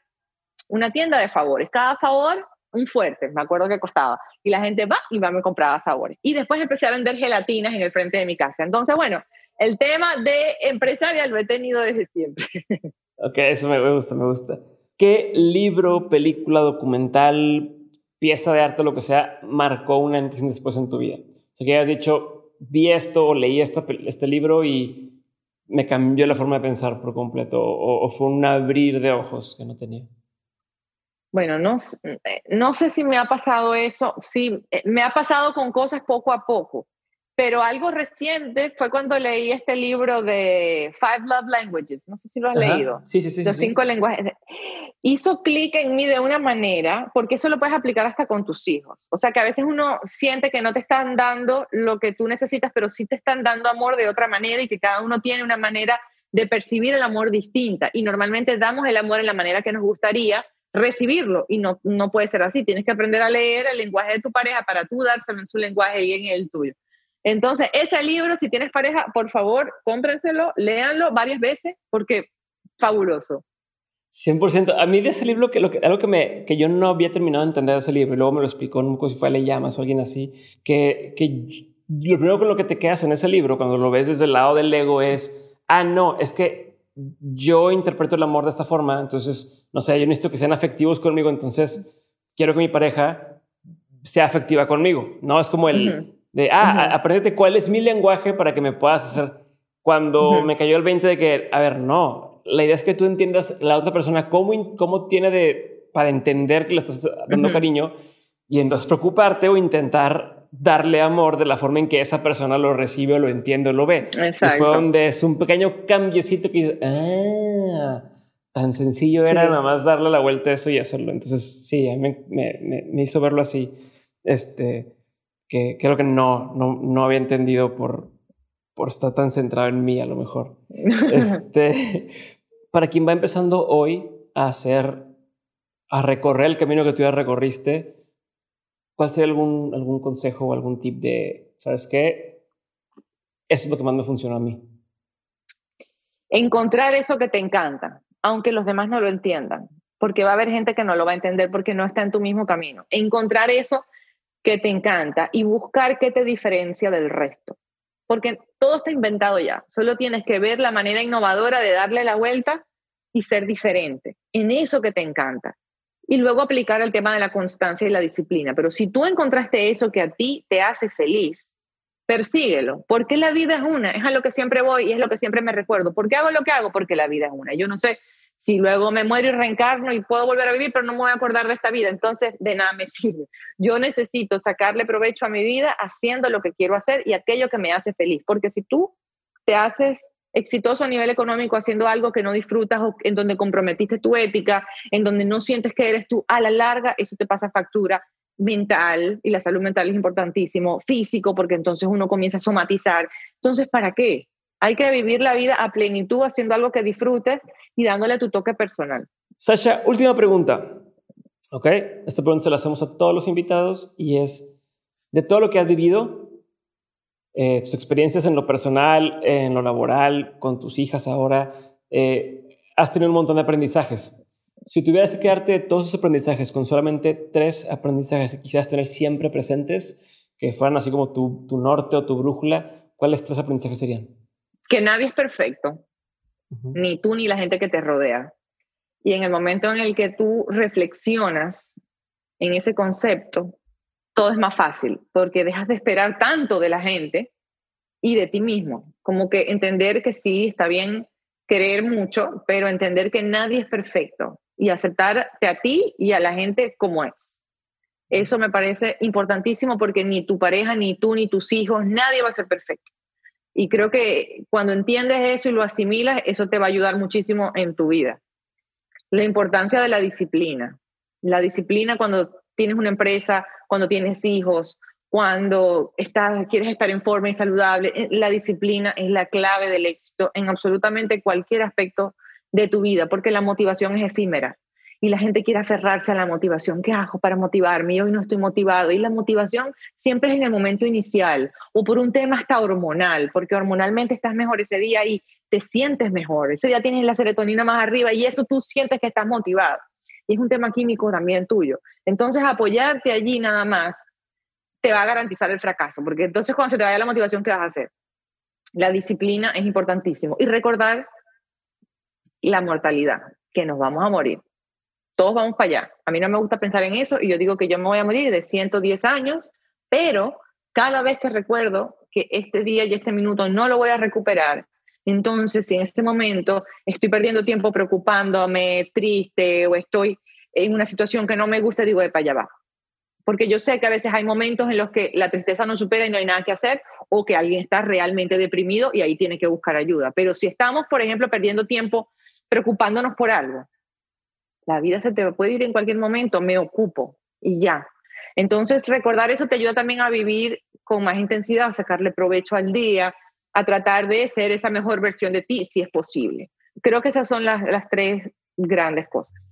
una tienda de favores. Cada favor un fuerte, me acuerdo que costaba. Y la gente va y va, me compraba sabores. Y después empecé a vender gelatinas en el frente de mi casa. Entonces, bueno, el tema de empresarial lo he tenido desde siempre. Ok, eso me gusta, me gusta. ¿Qué libro, película, documental, pieza de arte, lo que sea, marcó una antes y después en tu vida? O sea, que hayas dicho, vi esto o leí este, libro y me cambió la forma de pensar por completo, o fue un abrir de ojos que no tenía. Bueno, no, eh, no sé si me ha pasado eso, sí, eh, me ha pasado con cosas poco a poco, pero algo reciente fue cuando leí este libro de Five Love Languages, no sé si lo has leído. Sí, sí, sí. Los cinco lenguajes. Hizo clic en mí de una manera, porque eso lo puedes aplicar hasta con tus hijos. O sea, que a veces uno siente que no te están dando lo que tú necesitas, pero sí te están dando amor de otra manera y que cada uno tiene una manera de percibir el amor distinta. Y normalmente damos el amor en la manera que nos gustaría, recibirlo y no, no puede ser así. Tienes que aprender a leer el lenguaje de tu pareja para tú dárselo en su lenguaje y en el tuyo. Entonces, ese libro, si tienes pareja, por favor, cómprenselo, léanlo varias veces porque fabuloso. 100%. A mí de ese libro, que, lo que, algo que, me, que yo no había terminado de entender de ese libro, y luego me lo explicó, no si fue Le Llamas o alguien así, que, que lo primero con lo que te quedas en ese libro, cuando lo ves desde el lado del ego, es, ah, no, es que yo interpreto el amor de esta forma, entonces no sé, yo necesito que sean afectivos conmigo, entonces quiero que mi pareja sea afectiva conmigo, ¿no? Es como el de, ah, aprendete cuál es mi lenguaje para que me puedas hacer. Cuando me cayó el 20 de que, a ver, no, la idea es que tú entiendas la otra persona cómo, cómo tiene de, para entender que le estás dando cariño y entonces preocuparte o intentar darle amor de la forma en que esa persona lo recibe o lo entiende o lo ve. Exacto. Y fue donde es un pequeño cambiecito que dice, ah, tan sencillo era nada más darle la vuelta a eso y hacerlo. Entonces, sí, mí me, me, hizo verlo así, este, que creo que no, no, no, había entendido por, por estar tan centrado en mí a lo mejor. este, para quien va empezando hoy a hacer, a recorrer el camino que tú ya recorriste, ¿cuál sería algún, algún consejo o algún tip de, ¿sabes qué? Eso es lo que más me funcionó a mí. Encontrar eso que te encanta aunque los demás no lo entiendan, porque va a haber gente que no lo va a entender porque no está en tu mismo camino. Encontrar eso que te encanta y buscar qué te diferencia del resto. Porque todo está inventado ya, solo tienes que ver la manera innovadora de darle la vuelta y ser diferente en eso que te encanta. Y luego aplicar el tema de la constancia y la disciplina. Pero si tú encontraste eso que a ti te hace feliz, persíguelo, porque la vida es una, es a lo que siempre voy y es lo que siempre me recuerdo. ¿Por qué hago lo que hago? Porque la vida es una. Yo no sé si luego me muero y reencarno y puedo volver a vivir, pero no me voy a acordar de esta vida, entonces de nada me sirve. Yo necesito sacarle provecho a mi vida haciendo lo que quiero hacer y aquello que me hace feliz, porque si tú te haces exitoso a nivel económico haciendo algo que no disfrutas o en donde comprometiste tu ética, en donde no sientes que eres tú, a la larga eso te pasa factura mental y la salud mental es importantísimo, físico, porque entonces uno comienza a somatizar. Entonces, ¿para qué? Hay que vivir la vida a plenitud haciendo algo que disfrutes y dándole tu toque personal. Sasha, última pregunta. ¿Ok? Esta pregunta se la hacemos a todos los invitados y es, de todo lo que has vivido, eh, tus experiencias en lo personal, en lo laboral, con tus hijas ahora, eh, has tenido un montón de aprendizajes. Si tuvieras que quedarte todos esos aprendizajes con solamente tres aprendizajes que quisieras tener siempre presentes, que fueran así como tu, tu norte o tu brújula, ¿cuáles tres aprendizajes serían? Que nadie es perfecto, ni tú ni la gente que te rodea. Y en el momento en el que tú reflexionas en ese concepto, todo es más fácil, porque dejas de esperar tanto de la gente y de ti mismo. Como que entender que sí, está bien querer mucho, pero entender que nadie es perfecto y aceptarte a ti y a la gente como es. Eso me parece importantísimo porque ni tu pareja, ni tú, ni tus hijos, nadie va a ser perfecto. Y creo que cuando entiendes eso y lo asimilas, eso te va a ayudar muchísimo en tu vida. La importancia de la disciplina. La disciplina cuando tienes una empresa, cuando tienes hijos, cuando estás, quieres estar en forma y saludable. Eh, la disciplina es la clave del éxito en absolutamente cualquier aspecto de tu vida, porque la motivación es efímera y la gente quiere aferrarse a la motivación. ¿Qué hago para motivarme? Y hoy no estoy motivado. Y la motivación siempre es en el momento inicial o por un tema hasta hormonal, porque hormonalmente estás mejor ese día y te sientes mejor. Ese día tienes la serotonina más arriba y eso tú sientes que estás motivado. Y es un tema químico también tuyo. Entonces, apoyarte allí nada más te va a garantizar el fracaso, porque entonces cuando se te vaya la motivación, ¿qué vas a hacer? La disciplina es importantísimo. Y recordar la mortalidad, que nos vamos a morir todos vamos para allá. A mí no me gusta pensar en eso y yo digo que yo me voy a morir de 110 años, pero cada vez que recuerdo que este día y este minuto no lo voy a recuperar, entonces si en este momento estoy perdiendo tiempo preocupándome, triste o estoy en una situación que no me gusta, digo de para allá va. Porque yo sé que a veces hay momentos en los que la tristeza no supera y no hay nada que hacer o que alguien está realmente deprimido y ahí tiene que buscar ayuda. Pero si estamos, por ejemplo, perdiendo tiempo preocupándonos por algo, la vida se te puede ir en cualquier momento, me ocupo y ya. Entonces, recordar eso te ayuda también a vivir con más intensidad, a sacarle provecho al día, a tratar de ser esa mejor versión de ti, si es posible. Creo que esas son las, las tres grandes cosas.